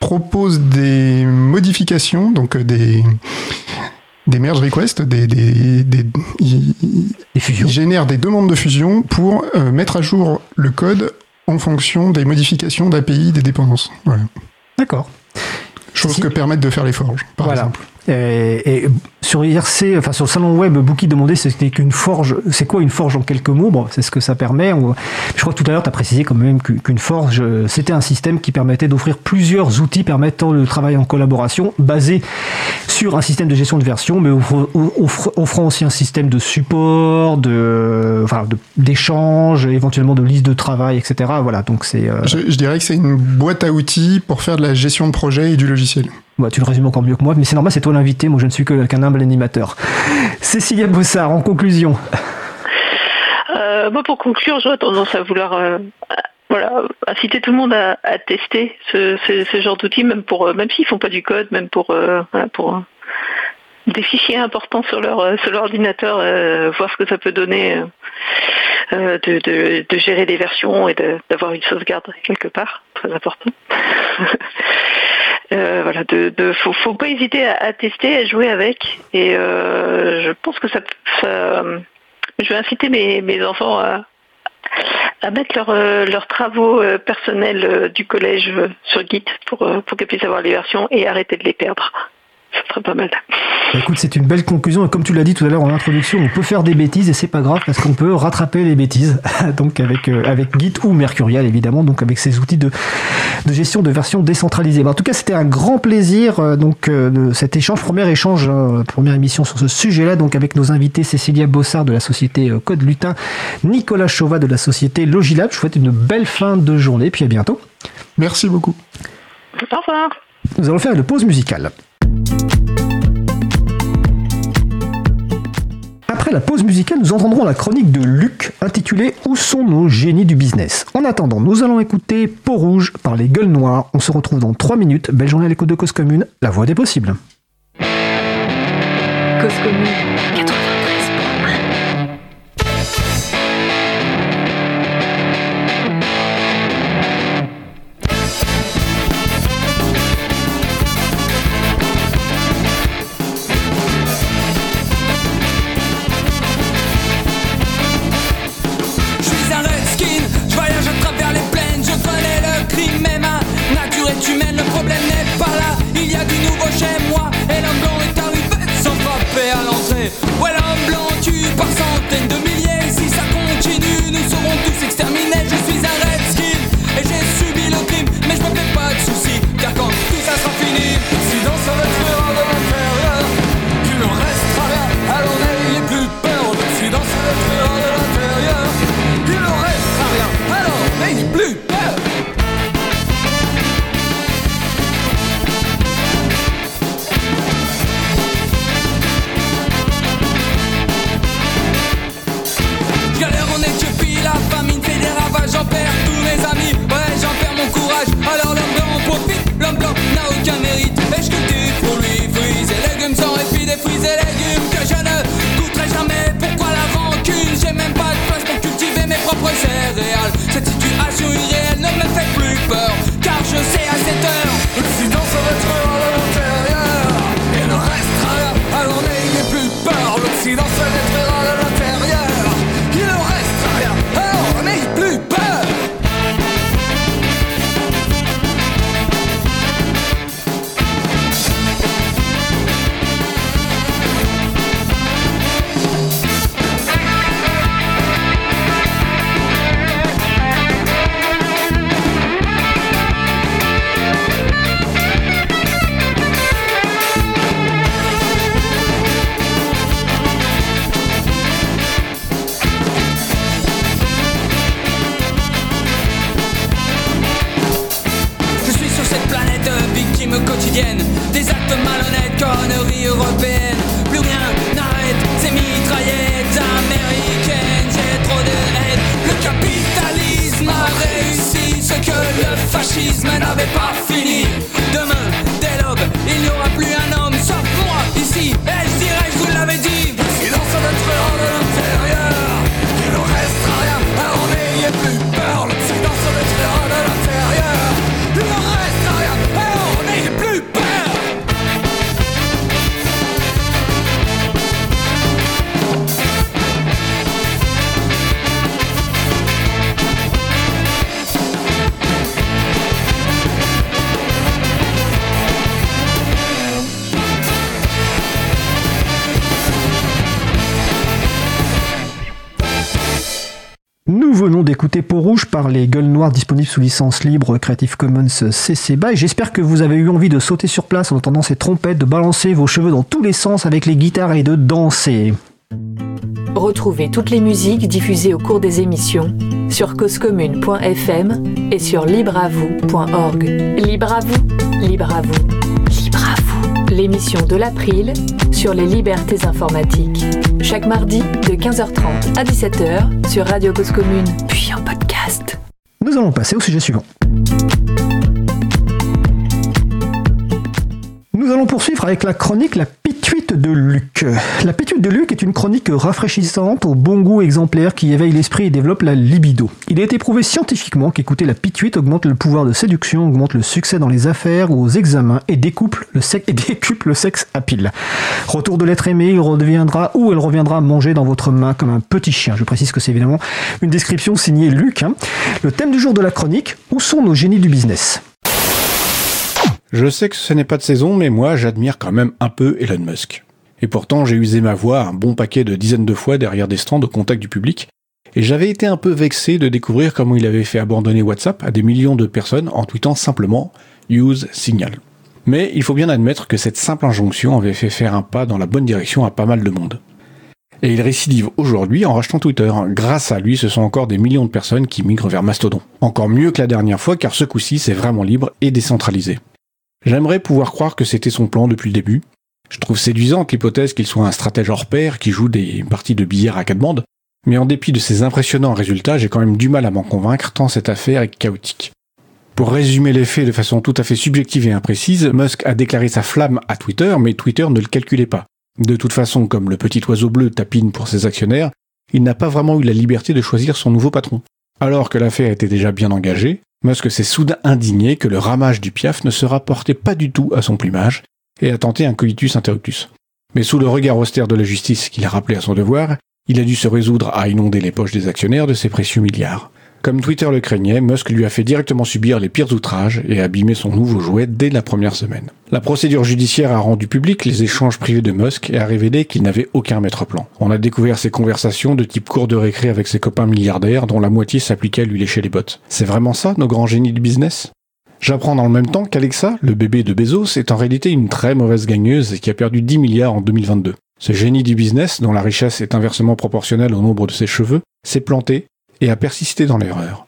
propose des modifications, donc euh, des, des merge requests, des, des, des- fusions. il génère des demandes de fusion pour euh, mettre à jour le code en fonction des modifications d'API des dépendances. Voilà. D'accord. Chose Si. que permettent de faire les forges, par Voilà. exemple. Et, et sur IRC, enfin sur le salon web, Bookie demandait c'était qu'une forge. C'est quoi une forge en quelques mots c'est ce que ça permet. Je crois que tout à l'heure, tu as précisé quand même qu'u- qu'une forge, euh, c'était un système qui permettait d'offrir plusieurs outils permettant le travail en collaboration, basé sur un système de gestion de version, mais offrant aussi un système de support, de, enfin, de- d'échange, éventuellement de liste de travail, etc. Voilà, donc c'est. euh, Je, je dirais que c'est une boîte à outils pour faire de la gestion de projet et du logiciel. Bah, tu le résumes encore mieux que moi, mais c'est normal, c'est toi l'invité. Moi, je ne suis qu'un humble animateur. Cécilia Bossard, en conclusion. Euh, moi, pour conclure, j'aurais tendance à vouloir euh, inciter tout le monde à, tester ce, genre d'outils, même pour euh, même s'ils font pas du code, même pour pour des fichiers importants sur leur euh, sur leur ordinateur, euh, voir ce que ça peut donner, euh, de, de, gérer des versions et d'avoir une sauvegarde quelque part, très important. Euh, voilà, faut, pas hésiter à, tester, à jouer avec, et je pense que ça, je vais inciter mes, mes enfants à, à mettre leurs travaux personnels du collège sur Git pour, pour qu'ils puissent avoir les versions et arrêter de les perdre. Ce serait pas mal. Bah, Écoute, c'est une belle conclusion. Et comme tu l'as dit tout à l'heure en introduction, on peut faire des bêtises et c'est pas grave parce qu'on peut rattraper les bêtises. donc avec euh, avec Git ou Mercurial évidemment. Donc avec ces outils de de gestion de version décentralisée. Bah, en tout cas, c'était un grand plaisir euh, donc euh, de cet échange, premier échange, hein, première émission sur ce sujet-là. Donc avec nos invités Cécilia Bossard de la société Code Lutin, Nicolas Chauvat de la société Logilab. Je vous souhaite une belle fin de journée. Puis à bientôt. Merci beaucoup. Au revoir. Nous allons faire une pause musicale. Après la pause musicale, nous entendrons la chronique de Luc intitulée Où sont nos génies du business? En attendant, nous allons écouter Peau Rouge par les Gueules Noires. On se retrouve dans 3 minutes. Belle journée à l'écoute de Cause Commune, la voix des possibles. Commune 93.1. d'écouter Peau Rouge par les Gueules Noires disponibles sous licence libre Creative Commons CC BY. J'espère que vous avez eu envie de sauter sur place en entendant ces trompettes, de balancer vos cheveux dans tous les sens avec les guitares et de danser. Retrouvez toutes les musiques diffusées au cours des émissions sur causecommune.fm et sur libreavoue.org. Libre à vous, libre à vous. L'émission de l'April sur les libertés informatiques. Chaque mardi de 15h30 à 17h sur Radio Cause Commune, puis en podcast. Nous allons passer au sujet suivant. Nous allons poursuivre avec la chronique La Pituite de Luc. La Pituite de Luc est une chronique rafraîchissante au bon goût exemplaire qui éveille l'esprit et développe la libido. Il a été prouvé scientifiquement qu'écouter la pituite augmente le pouvoir de séduction, augmente le succès dans les affaires ou aux examens et découple le, sexe, et décuple le sexe à pile. Retour de l'être aimé, il reviendra ou elle reviendra manger dans votre main comme un petit chien. Je précise que c'est évidemment une description signée Luc. hein. Le thème du jour de la chronique, où sont nos génies du business? Je sais que ce n'est pas de saison, mais moi j'admire quand même un peu Elon Musk. Et pourtant j'ai usé ma voix un bon paquet de dizaines de fois derrière des stands au contact du public, et j'avais été un peu vexé de découvrir comment il avait fait abandonner WhatsApp à des millions de personnes en tweetant simplement Use Signal. Mais il faut bien admettre que cette simple injonction avait fait faire un pas dans la bonne direction à pas mal de monde. Et il récidive aujourd'hui en rachetant Twitter. Grâce à lui, ce sont encore des millions de personnes qui migrent vers Mastodon. Encore mieux que la dernière fois car ce coup-ci c'est vraiment libre et décentralisé. J'aimerais pouvoir croire que c'était son plan depuis le début. Je trouve séduisante l'hypothèse qu'il soit un stratège hors pair qui joue des parties de billard à quatre bandes, mais en dépit de ses impressionnants résultats, j'ai quand même du mal à m'en convaincre tant cette affaire est chaotique. Pour résumer les faits de façon tout à fait subjective et imprécise, Musk a déclaré sa flamme à Twitter, mais Twitter ne le calculait pas. De toute façon, comme le petit oiseau bleu tapine pour ses actionnaires, il n'a pas vraiment eu la liberté de choisir son nouveau patron. Alors que l'affaire était déjà bien engagée, Musk s'est soudain indigné que le ramage du piaf ne se rapportait pas du tout à son plumage et a tenté un coitus interruptus. Mais sous le regard austère de la justice qu'il a rappelé à son devoir, il a dû se résoudre à inonder les poches des actionnaires de ses précieux milliards. Comme Twitter le craignait, Musk lui a fait directement subir les pires outrages et a abîmé son nouveau jouet dès la première semaine. La procédure judiciaire a rendu public les échanges privés de Musk et a révélé qu'il n'avait aucun maître-plan. On a découvert ses conversations de type cours de récré avec ses copains milliardaires dont la moitié s'appliquait à lui lécher les bottes. C'est vraiment ça, nos grands génies du business? J'apprends dans le même temps qu'Alexa, le bébé de Bezos, est en réalité une très mauvaise gagneuse et qui a perdu 10 milliards en 2022. Ce génie du business, dont la richesse est inversement proportionnelle au nombre de ses cheveux, s'est planté et a persisté dans l'erreur.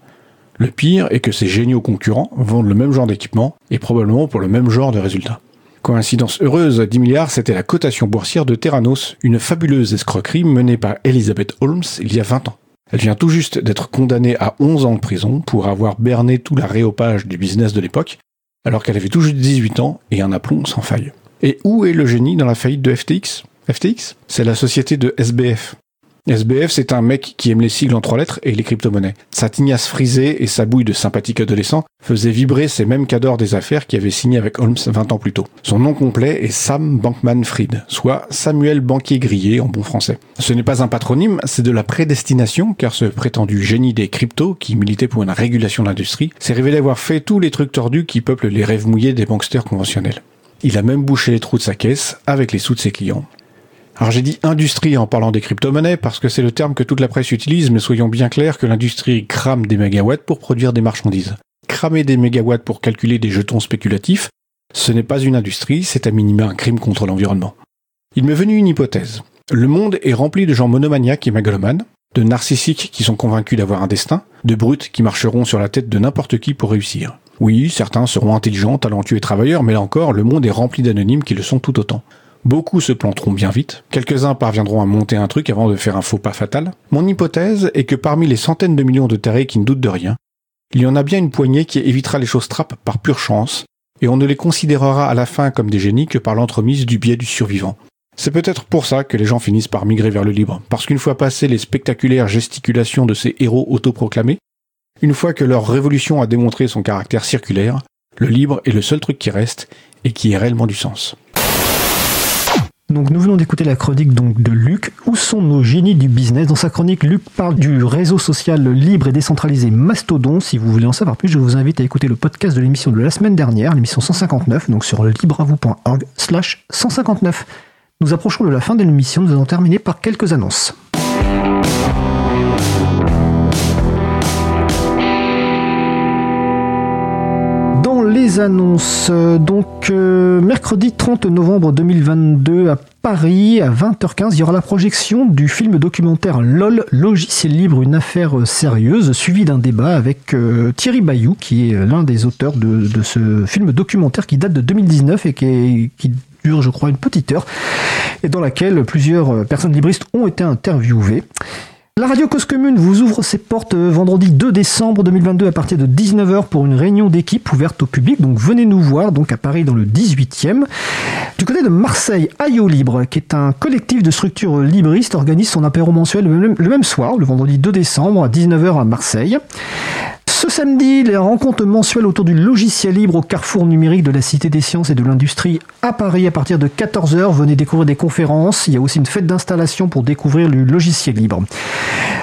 Le pire est que ses géniaux concurrents vendent le même genre d'équipement et probablement pour le même genre de résultats. Coïncidence heureuse, 10 milliards, c'était la cotation boursière de Terranos, une fabuleuse escroquerie menée par Elizabeth Holmes il y a 20 ans. Elle vient tout juste d'être condamnée à 11 ans de prison pour avoir berné tout l'aréopage du business de l'époque, alors qu'elle avait tout juste 18 ans et un aplomb sans faille. Et où est le génie dans la faillite de FTX FTX C'est la société de SBF. SBF, c'est un mec qui aime les sigles en trois lettres et les crypto-monnaies. Sa tignasse frisée et sa bouille de sympathique adolescent faisaient vibrer ces mêmes cadors des affaires qui avaient signé avec Holmes 20 ans plus tôt. Son nom complet est Sam Bankman-Fried, soit Samuel Banquier Grillé en bon français. Ce n'est pas un patronyme, c'est de la prédestination, car ce prétendu génie des cryptos, qui militait pour une régulation de l'industrie, s'est révélé avoir fait tous les trucs tordus qui peuplent les rêves mouillés des banksters conventionnels. Il a même bouché les trous de sa caisse avec les sous de ses clients. Alors j'ai dit industrie en parlant des crypto-monnaies parce que c'est le terme que toute la presse utilise, mais soyons bien clairs que l'industrie crame des mégawatts pour produire des marchandises. Cramer des mégawatts pour calculer des jetons spéculatifs, ce n'est pas une industrie, c'est à minima un crime contre l'environnement. Il m'est venu une hypothèse. Le monde est rempli de gens monomaniaques et mégalomanes, de narcissiques qui sont convaincus d'avoir un destin, de brutes qui marcheront sur la tête de n'importe qui pour réussir. Oui, certains seront intelligents, talentueux et travailleurs, mais là encore, le monde est rempli d'anonymes qui le sont tout autant. Beaucoup se planteront bien vite, quelques-uns parviendront à monter un truc avant de faire un faux pas fatal. Mon hypothèse est que parmi les centaines de millions de tarés qui ne doutent de rien, il y en a bien une poignée qui évitera les choses trappes par pure chance, et on ne les considérera à la fin comme des génies que par l'entremise du biais du survivant. C'est peut-être pour ça que les gens finissent par migrer vers le libre, parce qu'une fois passées les spectaculaires gesticulations de ces héros autoproclamés, une fois que leur révolution a démontré son caractère circulaire, le libre est le seul truc qui reste et qui ait réellement du sens. Donc nous venons d'écouter la chronique donc de Luc. Où sont nos génies du business? Dans sa chronique, Luc parle du réseau social libre et décentralisé Mastodon. Si vous voulez en savoir plus, je vous invite à écouter le podcast de l'émission de la semaine dernière, l'émission 159, donc sur libravou.org slash 159. Nous approchons de la fin de l'émission, nous allons terminer par quelques annonces. Les annonces. Euh, Donc, euh, mercredi 30 novembre 2022 à Paris, à 20h15, il y aura la projection du film documentaire LOL, logiciel libre, une affaire euh, sérieuse, suivi d'un débat avec Thierry Bayou, qui est l'un des auteurs de, ce film documentaire qui date de 2019 et qui, qui dure, je crois, une petite heure, et dans laquelle plusieurs personnes libristes ont été interviewées. La radio Cause Commune vous ouvre ses portes euh, vendredi 2 décembre 2022 à partir de 19h pour une réunion d'équipe ouverte au public. Donc venez nous voir donc à Paris dans le 18e. Du côté de Marseille, Ayo Libre, qui est un collectif de structures libristes, organise son apéro mensuel le même, le même soir, le vendredi 2 décembre à 19h à Marseille. Ce samedi, les rencontres mensuelles autour du logiciel libre au carrefour numérique de la Cité des Sciences et de l'Industrie à Paris à partir de 14h. Venez découvrir des conférences. Il y a aussi une fête d'installation pour découvrir le logiciel libre.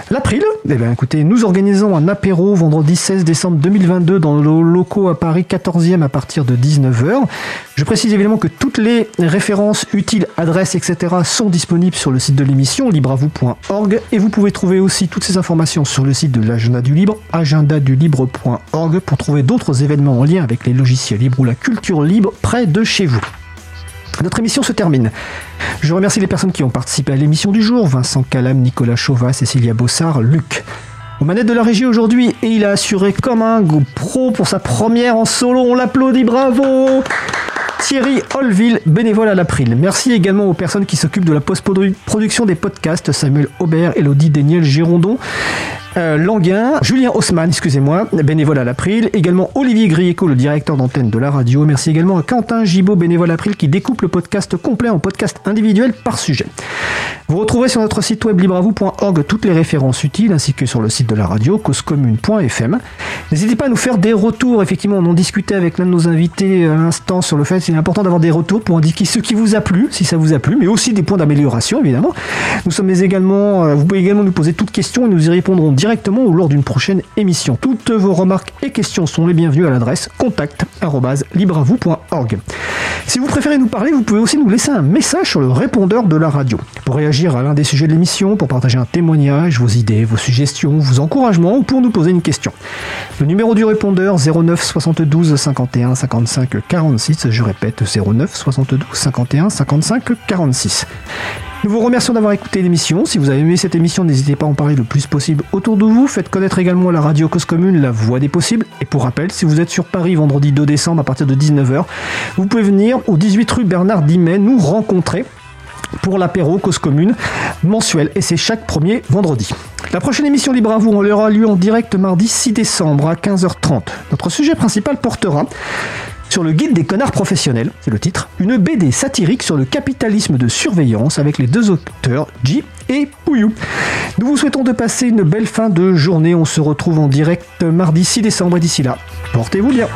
L'April, eh bien, écoutez, nous organisons un apéro vendredi 16 décembre 2022 dans nos locaux à Paris 14e à partir de 19h. Je précise évidemment que toutes les références utiles, adresses, etc. sont disponibles sur le site de l'émission libravou.org et vous pouvez trouver aussi toutes ces informations sur le site de l'agenda du libre, agendadulibre.org pour trouver d'autres événements en lien avec les logiciels libres ou la culture libre près de chez vous. Notre émission se termine. Je remercie les personnes qui ont participé à l'émission du jour Vincent Calam, Nicolas Chauvat, Cécilia Bossard, Luc. Aux manettes de la régie aujourd'hui, et il a assuré comme un pro pour sa première en solo. On l'applaudit, bravo Thierry Holville, bénévole à l'April. Merci également aux personnes qui s'occupent de la post-production des podcasts Samuel Aubert, Elodie Daniel Girondon, euh, Languin, Julien Haussmann, excusez-moi, bénévole à l'April. Également Olivier Grieco, le directeur d'antenne de la radio. Merci également à Quentin Gibaud, bénévole à l'April, qui découpe le podcast complet en podcast individuel par sujet. Vous retrouverez sur notre site web libravou.org toutes les références utiles ainsi que sur le site de la radio causecommune.fm. N'hésitez pas à nous faire des retours. Effectivement, on en discutait avec l'un de nos invités à l'instant sur le fait qu'il est important d'avoir des retours pour indiquer ce qui vous a plu, si ça vous a plu, mais aussi des points d'amélioration évidemment. Nous sommes également, euh, vous pouvez également nous poser toutes questions et nous y répondrons directement ou lors d'une prochaine émission. Toutes vos remarques et questions sont les bienvenues à l'adresse contact@libravou.org. Si vous préférez nous parler, vous pouvez aussi nous laisser un message sur le répondeur de la radio. Pour réagir à l'un des sujets de l'émission, pour partager un témoignage, vos idées, vos suggestions, vos encouragements ou pour nous poser une question. Le numéro du répondeur 09 72 51 55 46, je répète 09 72 51 55 46. Nous vous remercions d'avoir écouté l'émission. Si vous avez aimé cette émission, n'hésitez pas à en parler le plus possible autour de vous. Faites connaître également la radio Cause Commune, la voix des possibles. Et pour rappel, si vous êtes sur Paris vendredi 2 décembre à partir de 19h, vous pouvez venir au 18 rue Bernard Dimet nous rencontrer pour l'apéro Cause Commune mensuel et c'est chaque premier vendredi. La prochaine émission Libre à vous on aura lieu en direct mardi 6 décembre à 15h30. Notre sujet principal portera sur le guide des connards professionnels, c'est le titre, une BD satirique sur le capitalisme de surveillance avec les deux auteurs J et Pouillou. Nous vous souhaitons de passer une belle fin de journée. On se retrouve en direct mardi 6 décembre d'ici là, portez-vous bien.